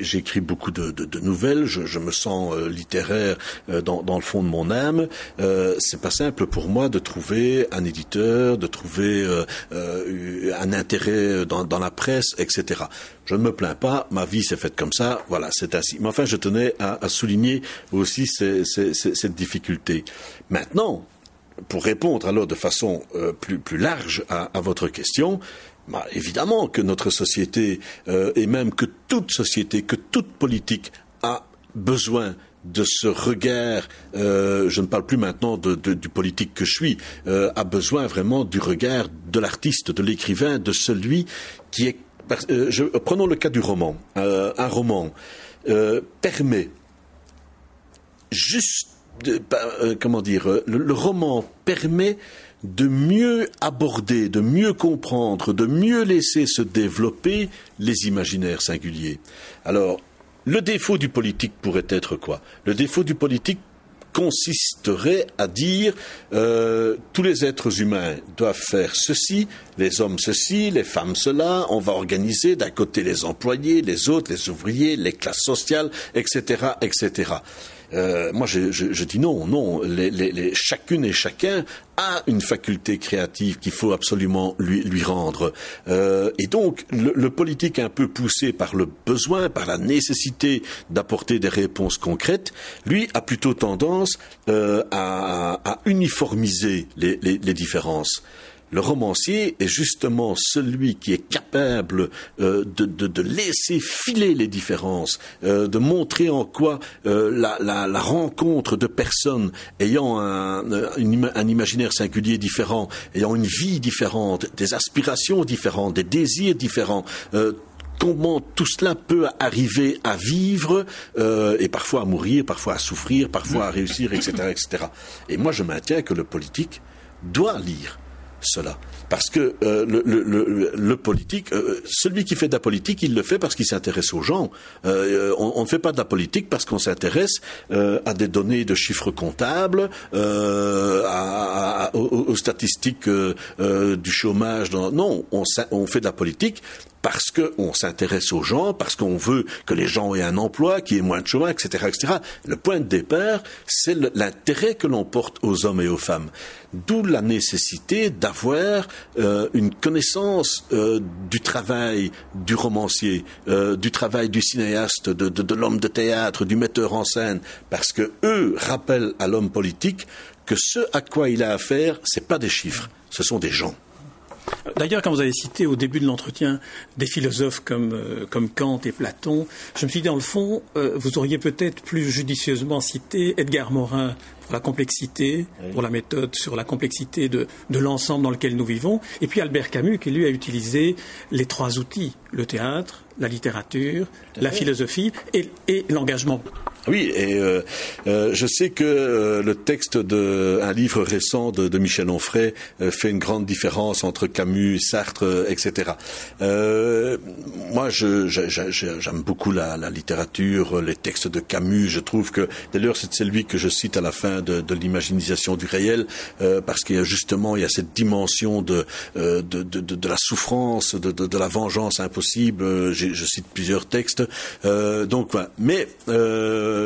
J'écris beaucoup de, nouvelles, je, me sens euh, littéraire euh, dans, le fond de mon âme. Euh, c'est pas simple pour moi de trouver un éditeur, de trouver un intérêt dans, la presse, etc. Je ne me plains pas, ma vie s'est faite comme ça, voilà, c'est ainsi. Mais enfin, je tenais à, souligner aussi cette difficulté. Maintenant, pour répondre alors de façon plus, plus large à, à votre question, bah, évidemment que notre société, euh, et même que toute société, que toute politique a besoin de ce regard, euh, je ne parle plus maintenant du politique que je suis, euh, a besoin vraiment du regard de l'artiste, de l'écrivain, de celui qui est... prenons le cas du roman. un roman permet juste comment dire, le roman permet de mieux aborder, de mieux comprendre, de mieux laisser se développer les imaginaires singuliers. Alors, le défaut du politique pourrait être quoi? Le défaut du politique consisterait à dire euh, tous les êtres humains doivent faire ceci, les hommes ceci, les femmes cela, on va organiser d'un côté les employés, les autres, les ouvriers, les classes sociales, etc., etc. Euh, moi, je, je, je, dis non, non. Les, les, les, chacune et chacun a une faculté créative qu'il faut absolument lui, lui rendre. Euh, et donc, le, le, politique un peu poussé par le besoin, par la nécessité d'apporter des réponses concrètes, lui a plutôt tendance euh, à, à, uniformiser les, les différences. Le romancier est justement celui qui est capable euh, de, de, de, laisser filer les différences, euh, de montrer en quoi euh, la, la, la, rencontre de personnes ayant un, un, imaginaire singulier différent, ayant une vie différente, des aspirations différentes, des désirs différents, euh, comment tout cela peut arriver à vivre euh, et parfois à mourir, parfois à souffrir, parfois à réussir, etc., etc. Et moi, je maintiens que le politique doit lire cela. Parce que euh, le, le, le, politique, euh, celui qui fait de la politique, il le fait parce qu'il s'intéresse aux gens. Euh, on, on, ne fait pas de la politique parce qu'on s'intéresse euh, à des données de chiffres comptables, euh, à, à, aux, aux, statistiques du chômage. Non, on, on fait de la politique parce qu'on s'intéresse aux gens, parce qu'on veut que les gens aient un emploi, qu'il y ait moins de chômage, etc., etc. Le point de départ, c'est l'intérêt que l'on porte aux hommes et aux femmes. D'où la nécessité d'avoir euh, une connaissance euh, du travail du romancier, euh, du travail du cinéaste, de, de, de l'homme de théâtre, du metteur en scène, parce que eux rappellent à l'homme politique que ce à quoi il a affaire, c'est pas des chiffres, ce sont des gens. D'ailleurs, quand vous avez cité au début de l'entretien des philosophes comme, euh, comme, Kant et Platon, je me suis dit, dans le fond, euh, vous auriez peut-être plus judicieusement cité Edgar Morin pour la complexité, oui. pour la méthode sur la complexité de, de l'ensemble dans lequel nous vivons, et puis Albert Camus qui lui a utilisé les trois outils, le théâtre, la littérature, la philosophie et, et l'engagement oui, et euh, euh, je sais que euh, le texte d'un livre récent de, de Michel Onfray euh, fait une grande différence entre Camus, Sartre, etc. Euh, moi, j'aime beaucoup la, la, littérature, les textes de Camus. Je trouve que, d'ailleurs, c'est celui que je cite à la fin de, de l'imaginisation du réel, euh, parce qu'il y a justement il y a cette dimension de, de, de, de la souffrance, de, de, la vengeance impossible. Je cite plusieurs textes. donc, voilà. mais euh,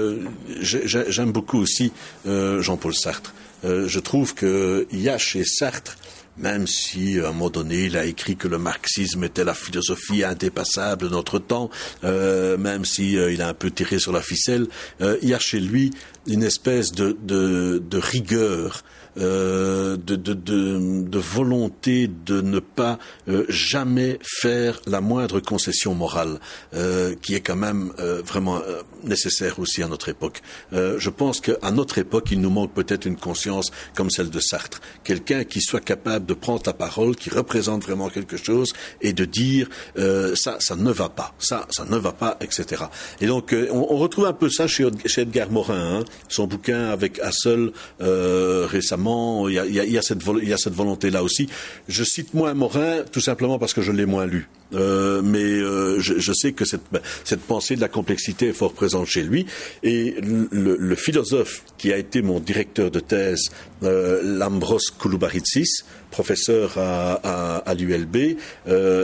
j'aime beaucoup aussi euh, Jean-Paul Sartre. Euh, je trouve qu'il y a chez Sartre même si à un moment donné il a écrit que le marxisme était la philosophie indépassable de notre temps, euh, même si euh, il a un peu tiré sur la ficelle, euh, il y a chez lui une espèce de rigueur euh, de, de, de, de, volonté de ne pas euh, jamais faire la moindre concession morale, euh, qui est quand même euh, vraiment euh, nécessaire aussi à notre époque. Je pense qu'à notre époque, il nous manque peut-être une conscience comme celle de Sartre, quelqu'un qui soit capable de prendre la parole, qui représente vraiment quelque chose et de dire ça, ça ne va pas, ça, ça ne va pas, etc. Et donc, on, on, retrouve un peu ça chez, chez Edgar Morin, hein, son bouquin avec Hassel récemment il y a, cette, volonté-là aussi. Je cite moins Morin tout simplement parce que je l'ai moins lu. Euh, mais euh, je, sais que cette, pensée de la complexité est fort présente chez lui. Et le, philosophe qui a été mon directeur de thèse, euh, Lambros Kouloubaritsis, professeur à, l'ULB,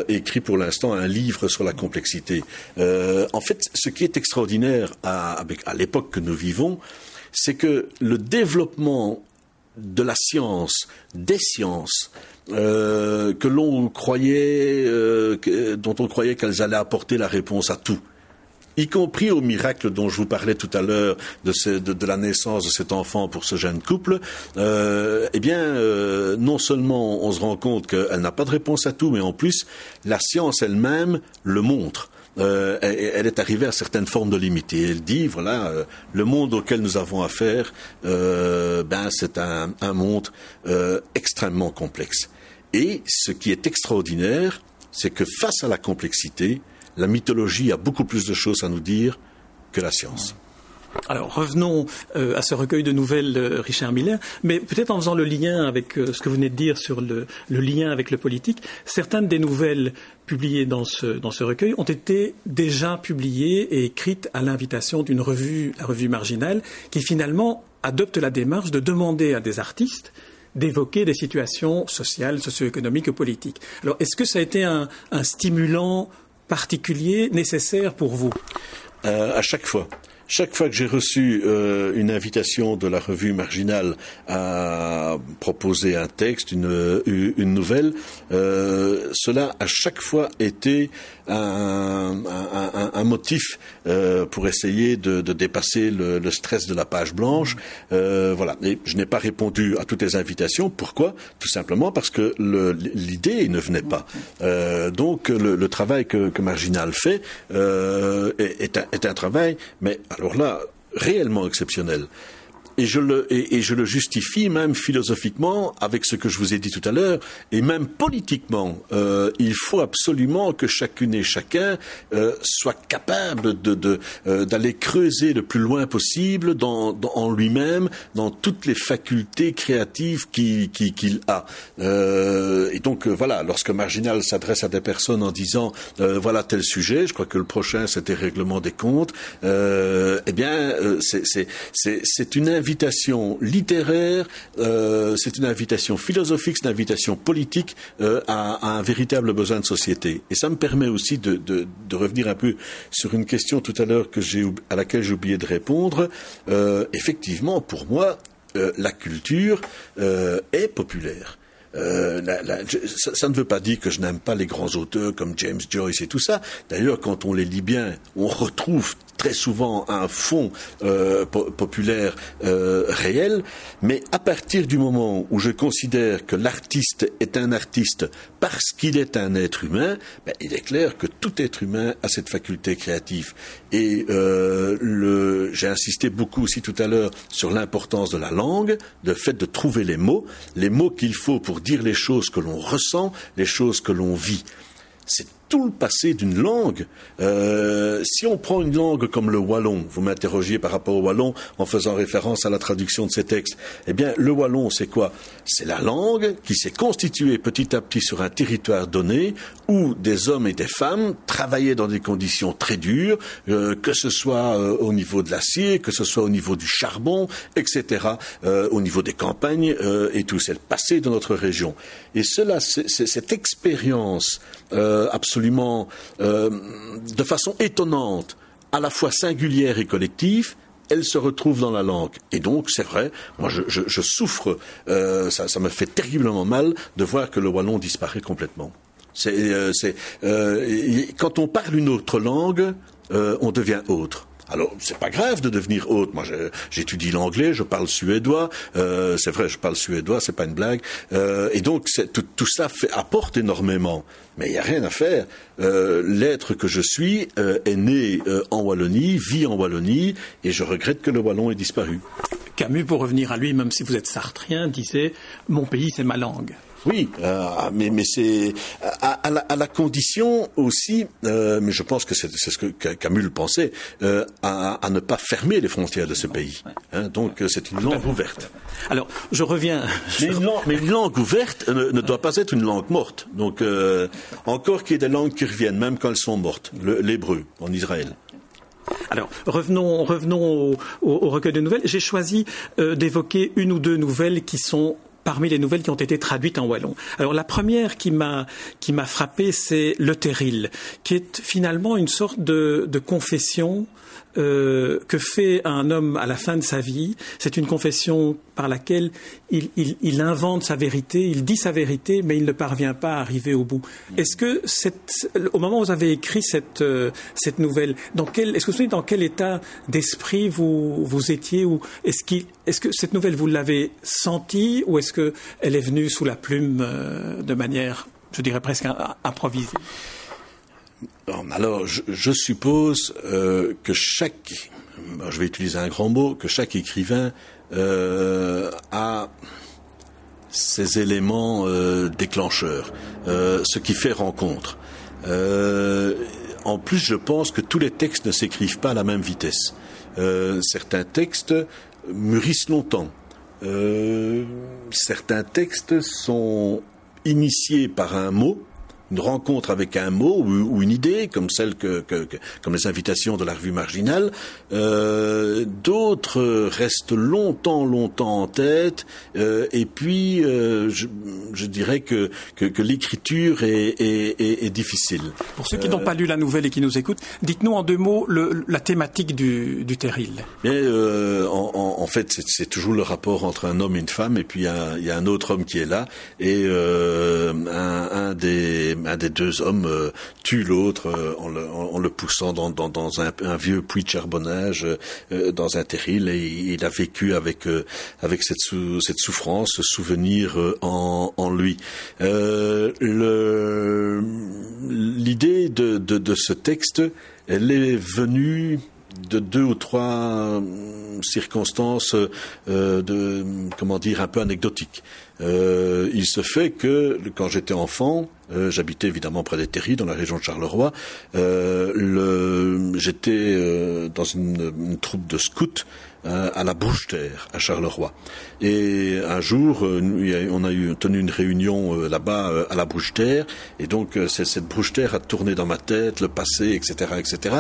écrit pour l'instant un livre sur la complexité. En fait, ce qui est extraordinaire à l'époque que nous vivons, c'est que le développement de la science, des sciences, euh, que l'on croyait, euh, dont on croyait qu'elles allaient apporter la réponse à tout, y compris au miracle dont je vous parlais tout à l'heure de, de, la naissance de cet enfant pour ce jeune couple, euh, eh bien, non seulement on se rend compte qu'elle n'a pas de réponse à tout, mais en plus, la science elle-même le montre euh, elle est arrivée à certaines formes de limites. Elle dit, voilà, euh, le monde auquel nous avons affaire, euh, ben, c'est un, monde extrêmement complexe. Et ce qui est extraordinaire, c'est que face à la complexité, la mythologie a beaucoup plus de choses à nous dire que la science. Alors revenons euh, à ce recueil de nouvelles, euh, Richard Miller, mais peut-être en faisant le lien avec euh, ce que vous venez de dire sur le, lien avec le politique. Certaines des nouvelles publiées dans ce, recueil ont été déjà publiées et écrites à l'invitation d'une revue, la revue marginale, qui finalement adopte la démarche de demander à des artistes d'évoquer des situations sociales, socio-économiques et politiques. Alors, est-ce que ça a été un, stimulant particulier nécessaire pour vous? À chaque fois chaque fois que j'ai reçu euh, une invitation de la revue marginale à proposer un texte, une, une nouvelle, euh, cela a chaque fois été un, un, un motif euh, pour essayer de, de dépasser le, le, stress de la page blanche. Euh, voilà. Et je n'ai pas répondu à toutes les invitations. Pourquoi? Tout simplement parce que l'idée ne venait pas. Euh, donc le, le, travail que, que Marginal fait euh, est, est, un, est un travail, mais alors là, réellement exceptionnel et je le et, je le justifie même philosophiquement avec ce que je vous ai dit tout à l'heure et même politiquement. Euh, il faut absolument que chacune et chacun euh, soit capable de euh, d'aller creuser le plus loin possible dans, dans en lui-même dans toutes les facultés créatives qu'il qu'il a. Et donc voilà lorsque Marginal s'adresse à des personnes en disant voilà tel sujet je crois que le prochain c'était règlement des comptes eh bien c'est c'est c'est une invitation invitation littéraire, euh, c'est une invitation philosophique, c'est une invitation politique euh, à, un véritable besoin de société. Et ça me permet aussi de, revenir un peu sur une question tout à l'heure que à laquelle j'ai oublié de répondre. Euh, effectivement, pour moi, la culture est populaire. La, la, ça, ça, ne veut pas dire que je n'aime pas les grands auteurs comme James Joyce et tout ça. D'ailleurs, quand on les lit bien, on retrouve très souvent un fond euh, populaire euh, réel, mais à partir du moment où je considère que l'artiste est un artiste parce qu'il est un être humain, ben, il est clair que tout être humain a cette faculté créative. Et euh, j'ai insisté beaucoup aussi tout à l'heure sur l'importance de la langue, le fait de trouver les mots, les mots qu'il faut pour dire les choses que l'on ressent, les choses que l'on vit. C'est tout le passé d'une langue. Euh, si on prend une langue comme le wallon, vous m'interrogiez par rapport au wallon en faisant référence à la traduction de ces textes. Eh bien, le wallon, c'est quoi? C'est la langue qui s'est constituée petit à petit sur un territoire donné où des hommes et des femmes travaillaient dans des conditions très dures, euh, que ce soit euh, au niveau de l'acier, que ce soit au niveau du charbon, etc., euh, au niveau des campagnes euh, et tout. C'est le passé de notre région. Et cela, c'est cette expérience absolument absolument euh, de façon étonnante, à la fois singulière et collective, elle se retrouve dans la langue. Et donc, c'est vrai, moi je, souffre, euh, ça, me fait terriblement mal de voir que le wallon disparaît complètement. C'est, euh, quand on parle une autre langue, on devient autre. Alors, c'est pas grave de devenir hôte. Moi, j'étudie l'anglais, je parle suédois. Euh, c'est vrai, je parle suédois, c'est pas une blague. Euh, et donc, tout, tout, ça apporte énormément. Mais il n'y a rien à faire. Euh, L'être que je suis euh, est né euh, en Wallonie, vit en Wallonie, et je regrette que le wallon ait disparu. Camus, pour revenir à lui, même si vous êtes sartrien, disait Mon pays, c'est ma langue. Oui, euh, mais, mais c'est à, à, la, à, la, condition aussi, euh, mais je pense que c'est ce que Camus le pensait, euh, à, à, ne pas fermer les frontières de ce pays. Hein, donc c'est une langue ouverte. Alors, je reviens. Mais une langue, mais une langue ouverte ne, ne, doit pas être une langue morte. Donc, encore qu'il y ait des langues qui reviennent, même quand elles sont mortes. L'hébreu en Israël. Alors, revenons, revenons au, au, au recueil de nouvelles. J'ai choisi euh, d'évoquer une ou deux nouvelles qui sont parmi les nouvelles qui ont été traduites en wallon. Alors la première qui m'a qui m'a frappé, c'est le terril, qui est finalement une sorte de, de confession euh, que fait un homme à la fin de sa vie. C'est une confession par laquelle il, il, il, invente sa vérité, il dit sa vérité, mais il ne parvient pas à arriver au bout. Est-ce que cette, au moment où vous avez écrit cette, euh, cette nouvelle, dans quel, est-ce que vous savez dans quel état d'esprit vous, vous étiez ou est-ce que cette nouvelle vous l'avez sentie ou est-ce qu'elle est venue sous la plume euh, de manière, je dirais presque improvisée? Alors, je, suppose euh, que chaque, je vais utiliser un grand mot, que chaque écrivain euh, a ses éléments euh, déclencheurs, ce qui fait rencontre. En plus, je pense que tous les textes ne s'écrivent pas à la même vitesse. certains textes mûrissent longtemps. certains textes sont initiés par un mot une rencontre avec un mot ou, une idée, comme celle que, comme les invitations de la revue marginale. Euh, d'autres restent longtemps, longtemps en tête. Euh, et puis, euh, je, dirais que, que, l'écriture est, est, difficile. Pour ceux qui n'ont pas lu la nouvelle et qui nous écoutent, dites-nous en deux mots le, la thématique du, du terril. Mais en, en, fait, c'est toujours le rapport entre un homme et une femme, et puis il y a un autre homme qui est là, et un, un des un des deux hommes euh, tue l'autre euh, en, le, poussant dans, un, vieux puits de charbonnage, euh, dans un terril, et il a vécu avec avec cette, souffrance, ce souvenir en, lui. L'idée de, de ce texte, elle est venue de deux ou trois circonstances de comment dire un peu anecdotiques. Euh, il se fait que quand j'étais enfant, euh, j'habitais évidemment près des Terry, dans la région de Charleroi. Euh, j'étais euh, dans une, une, troupe de scouts euh, à la Bouche-Terre, à Charleroi. Et un jour, on a eu tenu une réunion là-bas à la Bouche-Terre, et donc cette Bouche-Terre a tourné dans ma tête, le passé, etc., etc.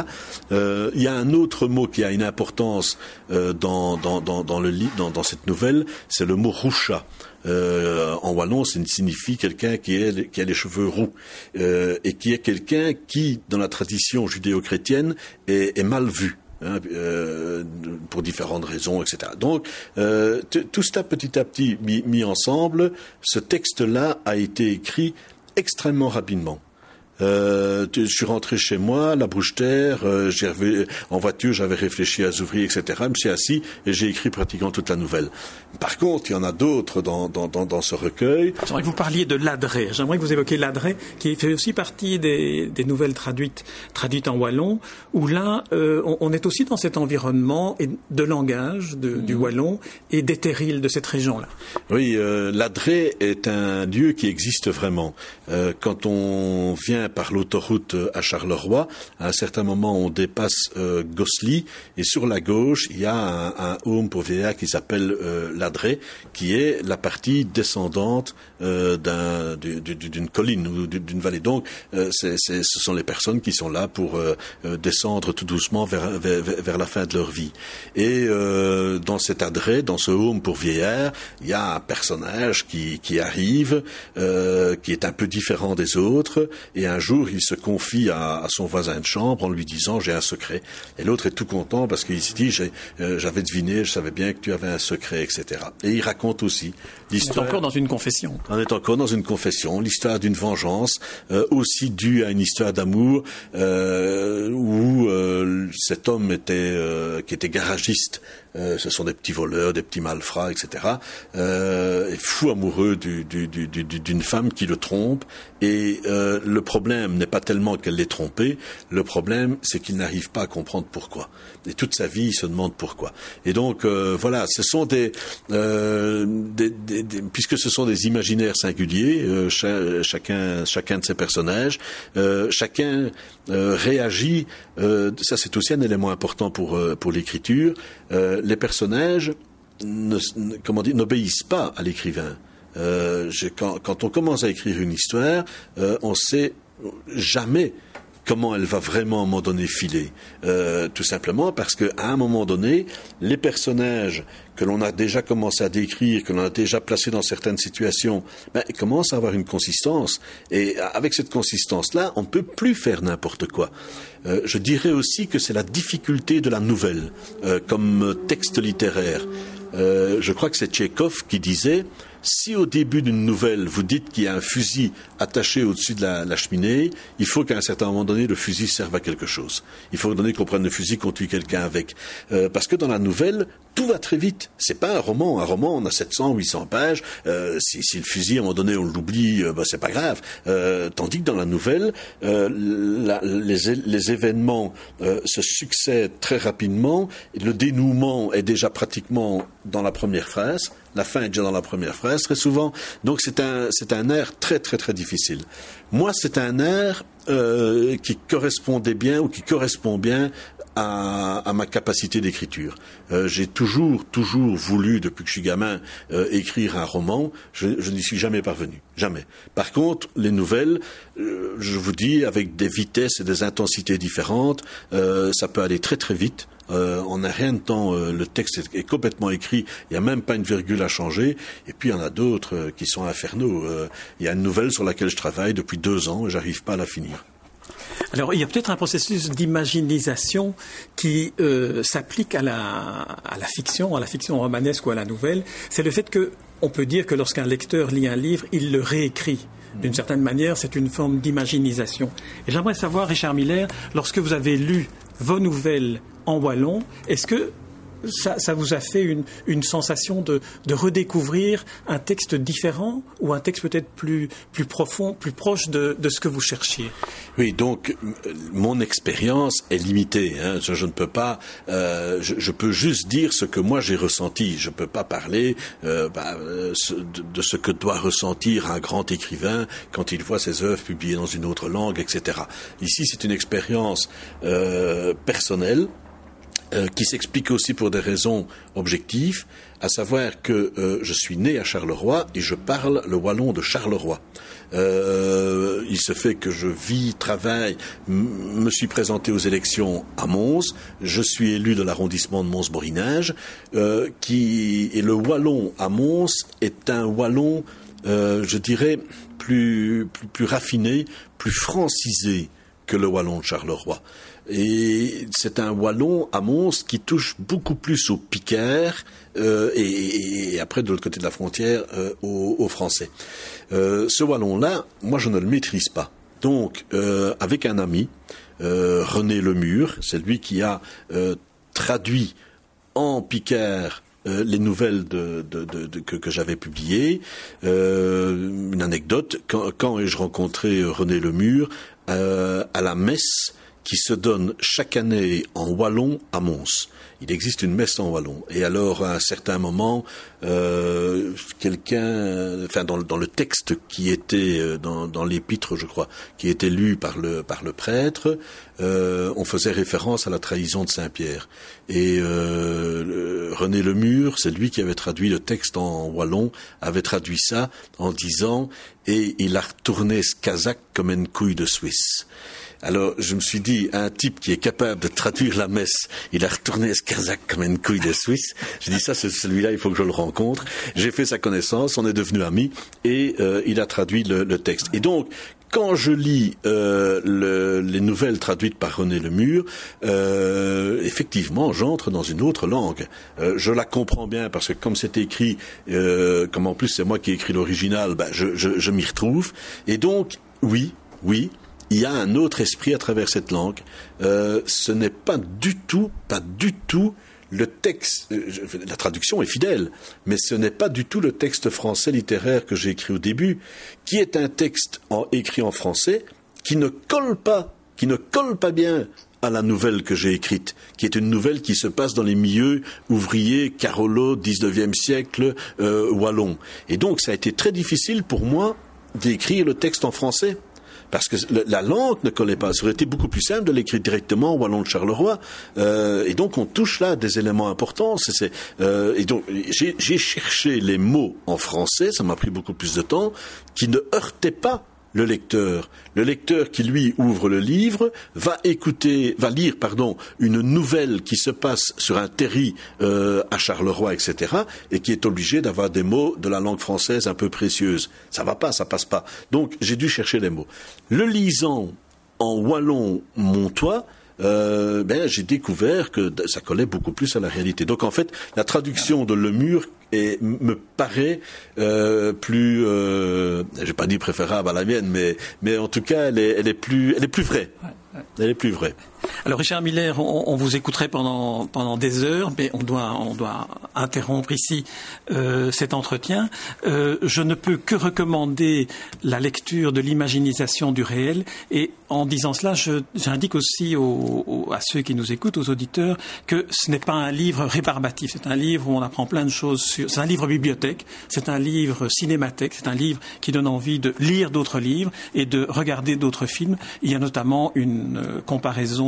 Il y a un autre mot qui a une importance dans, dans, dans, dans le dans, dans cette nouvelle, c'est le mot roucha. Euh, en wallon, ça signifie quelqu'un qui, a les cheveux roux euh, et qui est quelqu'un qui, dans la tradition judéo-chrétienne, est, mal vu. Hein, euh, pour différentes raisons, etc. Donc, tout ça petit à petit mis ensemble, ce texte-là a été écrit extrêmement rapidement. Euh, je suis rentré chez moi, la bouche terre, euh, en voiture, j'avais réfléchi à ouvriers, etc. Je me suis assis et j'ai écrit pratiquement toute la nouvelle. Par contre, il y en a d'autres dans, dans, dans, dans, ce recueil. J'aimerais que vous parliez de l'adré. J'aimerais que vous évoquiez l'adré, qui fait aussi partie des, des nouvelles traduites, traduites en wallon, où là, euh, on, on, est aussi dans cet environnement et de langage de, du mhm. wallon et des terrils de cette région-là. Oui, euh, l'adré est un lieu qui existe vraiment. Euh, quand on vient par l'autoroute à Charleroi. À un certain moment, on dépasse euh, Gossely et sur la gauche, il y a un, un home pour VA qui s'appelle euh, l'Adré, qui est la partie descendante euh, d'une colline ou d'une vallée. Donc, euh, ce sont les personnes qui sont là pour euh, descendre tout doucement vers, vers, la fin de leur vie. Et dans cet Adré, dans ce home pour vieillard, il y a un personnage qui, qui arrive, qui est un peu différent des autres, et un jour, il se confie à, son voisin de chambre en lui disant j'ai un secret. Et l'autre est tout content parce qu'il se dit euh, j'avais deviné, je savais bien que tu avais un secret, etc. Et il raconte aussi l'histoire. On est encore dans une confession. On est encore dans une confession, l'histoire d'une vengeance euh, aussi due à une histoire d'amour euh, où cet homme était qui était garagiste euh, ce sont des petits voleurs, des petits malfrats, etc. Euh, fou amoureux d'une femme qui le trompe. Et euh, le problème n'est pas tellement qu'elle l'ait trompé, le problème c'est qu'il n'arrive pas à comprendre pourquoi. Et toute sa vie, il se demande pourquoi. Et donc euh, voilà, ce sont des, des, puisque ce sont des imaginaires singuliers, chacun chacun de ces personnages, chacun réagit. ça c'est aussi un élément important pour pour l'écriture les personnages ne, comment dire, n'obéissent pas à l'écrivain. Euh, quand, quand, on commence à écrire une histoire, euh, on sait jamais comment elle va vraiment à un moment donné filer. Euh, tout simplement parce qu'à un moment donné, les personnages que l'on a déjà commencé à décrire, que l'on a déjà placés dans certaines situations, ben, commencent à avoir une consistance. Et avec cette consistance-là, on ne peut plus faire n'importe quoi. Euh, je dirais aussi que c'est la difficulté de la nouvelle euh, comme texte littéraire. Euh, je crois que c'est Tchekhov qui disait si au début d'une nouvelle, vous dites qu'il y a un fusil attaché au-dessus de la, cheminée, il faut qu'à un certain moment donné, le fusil serve à quelque chose. Il faut donner qu'on prenne le fusil, qu'on tue quelqu'un avec. Euh, parce que dans la nouvelle, tout va très vite. C'est pas un roman. Un roman, on a 700, 800 pages. Euh, si, si, le fusil, à un moment donné, on l'oublie, euh, bah, c'est pas grave. Euh, tandis que dans la nouvelle, euh, la, les, les, événements se succèdent très rapidement. Le dénouement est déjà pratiquement dans la première phrase la fin est déjà dans la première phrase très souvent. Donc c'est un, c'est un air très très très difficile. Moi, c'est un air euh, qui correspondait bien ou qui correspond bien à, ma capacité d'écriture. Euh, j'ai toujours, toujours voulu, depuis que je suis gamin, euh, écrire un roman. Je, je n'y suis jamais parvenu, jamais. Par contre, les nouvelles, je vous dis, avec des vitesses et des intensités différentes, ça peut aller très très vite. Euh, en un rien de temps, euh, le texte est, complètement écrit. Il n'y a même pas une virgule à changer. Et puis il y en a d'autres euh, qui sont infernaux. Il y a une nouvelle sur laquelle je travaille depuis deux ans et j'arrive pas à la finir. Alors, il y a peut-être un processus d'imaginisation qui s'applique à la, à la fiction, à la fiction romanesque ou à la nouvelle. C'est le fait que on peut dire que lorsqu'un lecteur lit un livre, il le réécrit. D'une certaine manière, c'est une forme d'imaginisation. Et j'aimerais savoir, Richard Miller, lorsque vous avez lu vos nouvelles en wallon, est-ce que ça, vous a fait une, sensation de, redécouvrir un texte différent ou un texte peut-être plus, profond, plus proche de, ce que vous cherchiez? Oui, donc mon expérience est limitée. Hein. Je, ne peux pas, euh, je, peux juste dire ce que moi j'ai ressenti. Je ne peux pas parler euh, bah, de, de, ce que doit ressentir un grand écrivain quand il voit ses œuvres publiées dans une autre langue, etc. Ici, c'est une expérience euh, personnelle euh, qui s'explique aussi pour des raisons objectives, à savoir que euh, je suis né à Charleroi et je parle le wallon de Charleroi. Euh, il se fait que je vis, travaille, me suis présenté aux élections à Mons, je suis élu de l'arrondissement de Mons-Borinage, euh, qui et le wallon à Mons est un wallon, euh, je dirais, plus, plus, plus raffiné, plus francisé que le wallon de Charleroi. Et c'est un wallon à Mons qui touche beaucoup plus aux piquaires euh, et, après de l'autre côté de la frontière euh, aux, Français. Euh, ce wallon-là, moi je ne le maîtrise pas. Donc euh, avec un ami, René Lemur, c'est lui qui a traduit en euh, les nouvelles que, j'avais publiées. Une anecdote, quand, ai-je rencontré René Lemur à la messe qui se donne chaque année en wallon à Mons. Il existe une messe en wallon. Et alors, à un certain moment, euh, quelqu'un, enfin dans, dans, le texte qui était euh, dans, dans l'épître, je crois, qui était lu par le par le prêtre, euh, on faisait référence à la trahison de Saint Pierre. Et euh, René Lemur, c'est lui qui avait traduit le texte en wallon, avait traduit ça en disant et il a retourné ce kazakh comme une couille de Suisse. Alors, je me suis dit, un type qui est capable de traduire la messe, il a retourné ce kazakh comme une couille de Suisse. J'ai dit, ça, c'est celui-là, il faut que je le rencontre. J'ai fait sa connaissance, on est devenus amis, et euh, il a traduit le, le, texte. Et donc, quand je lis euh, le, les nouvelles traduites par René Lemur, euh, effectivement, j'entre dans une autre langue. Euh, je la comprends bien parce que comme c'est écrit, euh, comme en plus c'est moi qui ai écrit l'original, ben je, je, je m'y retrouve. Et donc, oui, oui, il y a un autre esprit à travers cette langue. Euh, ce n'est pas du tout, pas du tout le texte. Euh, la traduction est fidèle, mais ce n'est pas du tout le texte français littéraire que j'ai écrit au début, qui est un texte écrit en français qui ne colle pas, qui ne colle pas bien à la nouvelle que j'ai écrite, qui est une nouvelle qui se passe dans les milieux ouvriers, Carolo, 19e siècle, euh, wallon. Et donc, ça a été très difficile pour moi d'écrire le texte en français parce que la langue ne collait pas. Ça aurait été beaucoup plus simple de l'écrire directement au wallon de Charleroi. Euh, et donc on touche là des éléments importants. C est, c est, euh, et donc j'ai cherché les mots en français, ça m'a pris beaucoup plus de temps, qui ne heurtaient pas le lecteur. Le lecteur qui lui ouvre le livre va écouter, va lire, pardon, une nouvelle qui se passe sur un terri euh, à Charleroi, etc., et qui est obligé d'avoir des mots de la langue française un peu précieuses. Ça va pas, ça passe pas. Donc j'ai dû chercher les mots. Le lisant en wallon montois, euh, ben, j'ai découvert que ça collait beaucoup plus à la réalité. Donc en fait, la traduction de Lemur est, me paraît euh, plus, euh, j'ai pas dit préférable à la mienne, mais, mais en tout cas, elle est, elle est plus, elle est plus vraie. Elle est plus vraie. Alors Richard Miller, on, vous écouterait pendant pendant des heures, mais on doit on doit interrompre ici euh, cet entretien. Euh, je ne peux que recommander la lecture de l'imaginisation du réel et en disant cela, j'indique aussi à ceux qui nous écoutent, aux auditeurs, que ce n'est pas un livre rébarbatif. C'est un livre où on apprend plein de choses. C'est un livre bibliothèque. C'est un livre cinémathèque. C'est un livre qui donne envie de lire d'autres livres et de regarder d'autres films. Il y a notamment une euh, comparaison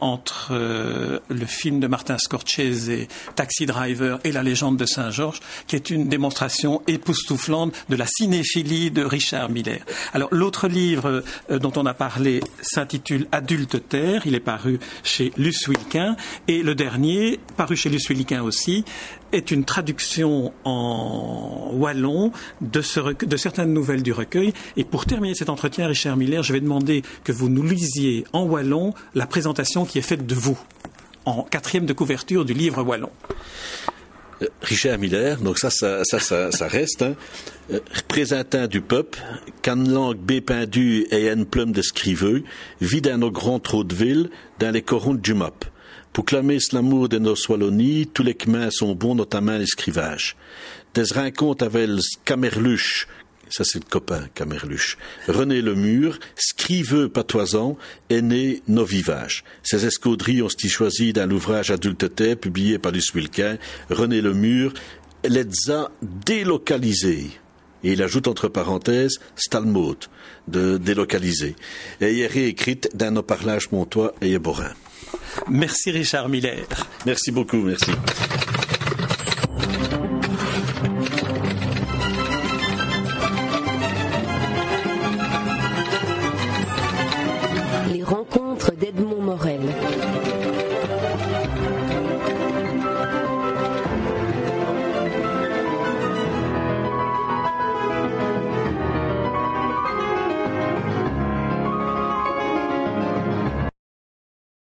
entre euh, le film de Martin Scorsese, Taxi Driver et La légende de Saint-Georges, qui est une démonstration époustouflante de la cinéphilie de Richard Miller. Alors l'autre livre euh, dont on a parlé s'intitule Adulte Terre. Il est paru chez Luce Wilquin et le dernier, paru chez Luce Wilquin aussi, est une traduction en wallon de, de, certaines nouvelles du recueil. Et pour terminer cet entretien, Richard Miller, je vais demander que vous nous lisiez en wallon la présentation qui est faite de vous en quatrième de couverture du livre wallon. Euh, Richard Miller, donc ça, ça, ça, ça, reste, hein. Euh, représentant du peuple, qu'en langue bépendue et une plume de scriveux, vit dans nos grands trous de ville, dans les corons du mop. Pour clamer l'amour de nos Wallonies, tous les chemins sont bons, notamment l'escrivage. Des rencontres avec Camerluche, ça c'est le copain Camerluche. René Lemur, scriveux patoisant, est né nos vivages. Ces escauderies ont été choisies dans l'ouvrage Adulteté, publié par Luce Wilquin. René Lemur les a délocalisés. Et il ajoute entre parenthèses Stalmode, de délocaliser. Et il est réécrite dans nos parlages montois et borin. Merci Richard Miller. Merci beaucoup, merci.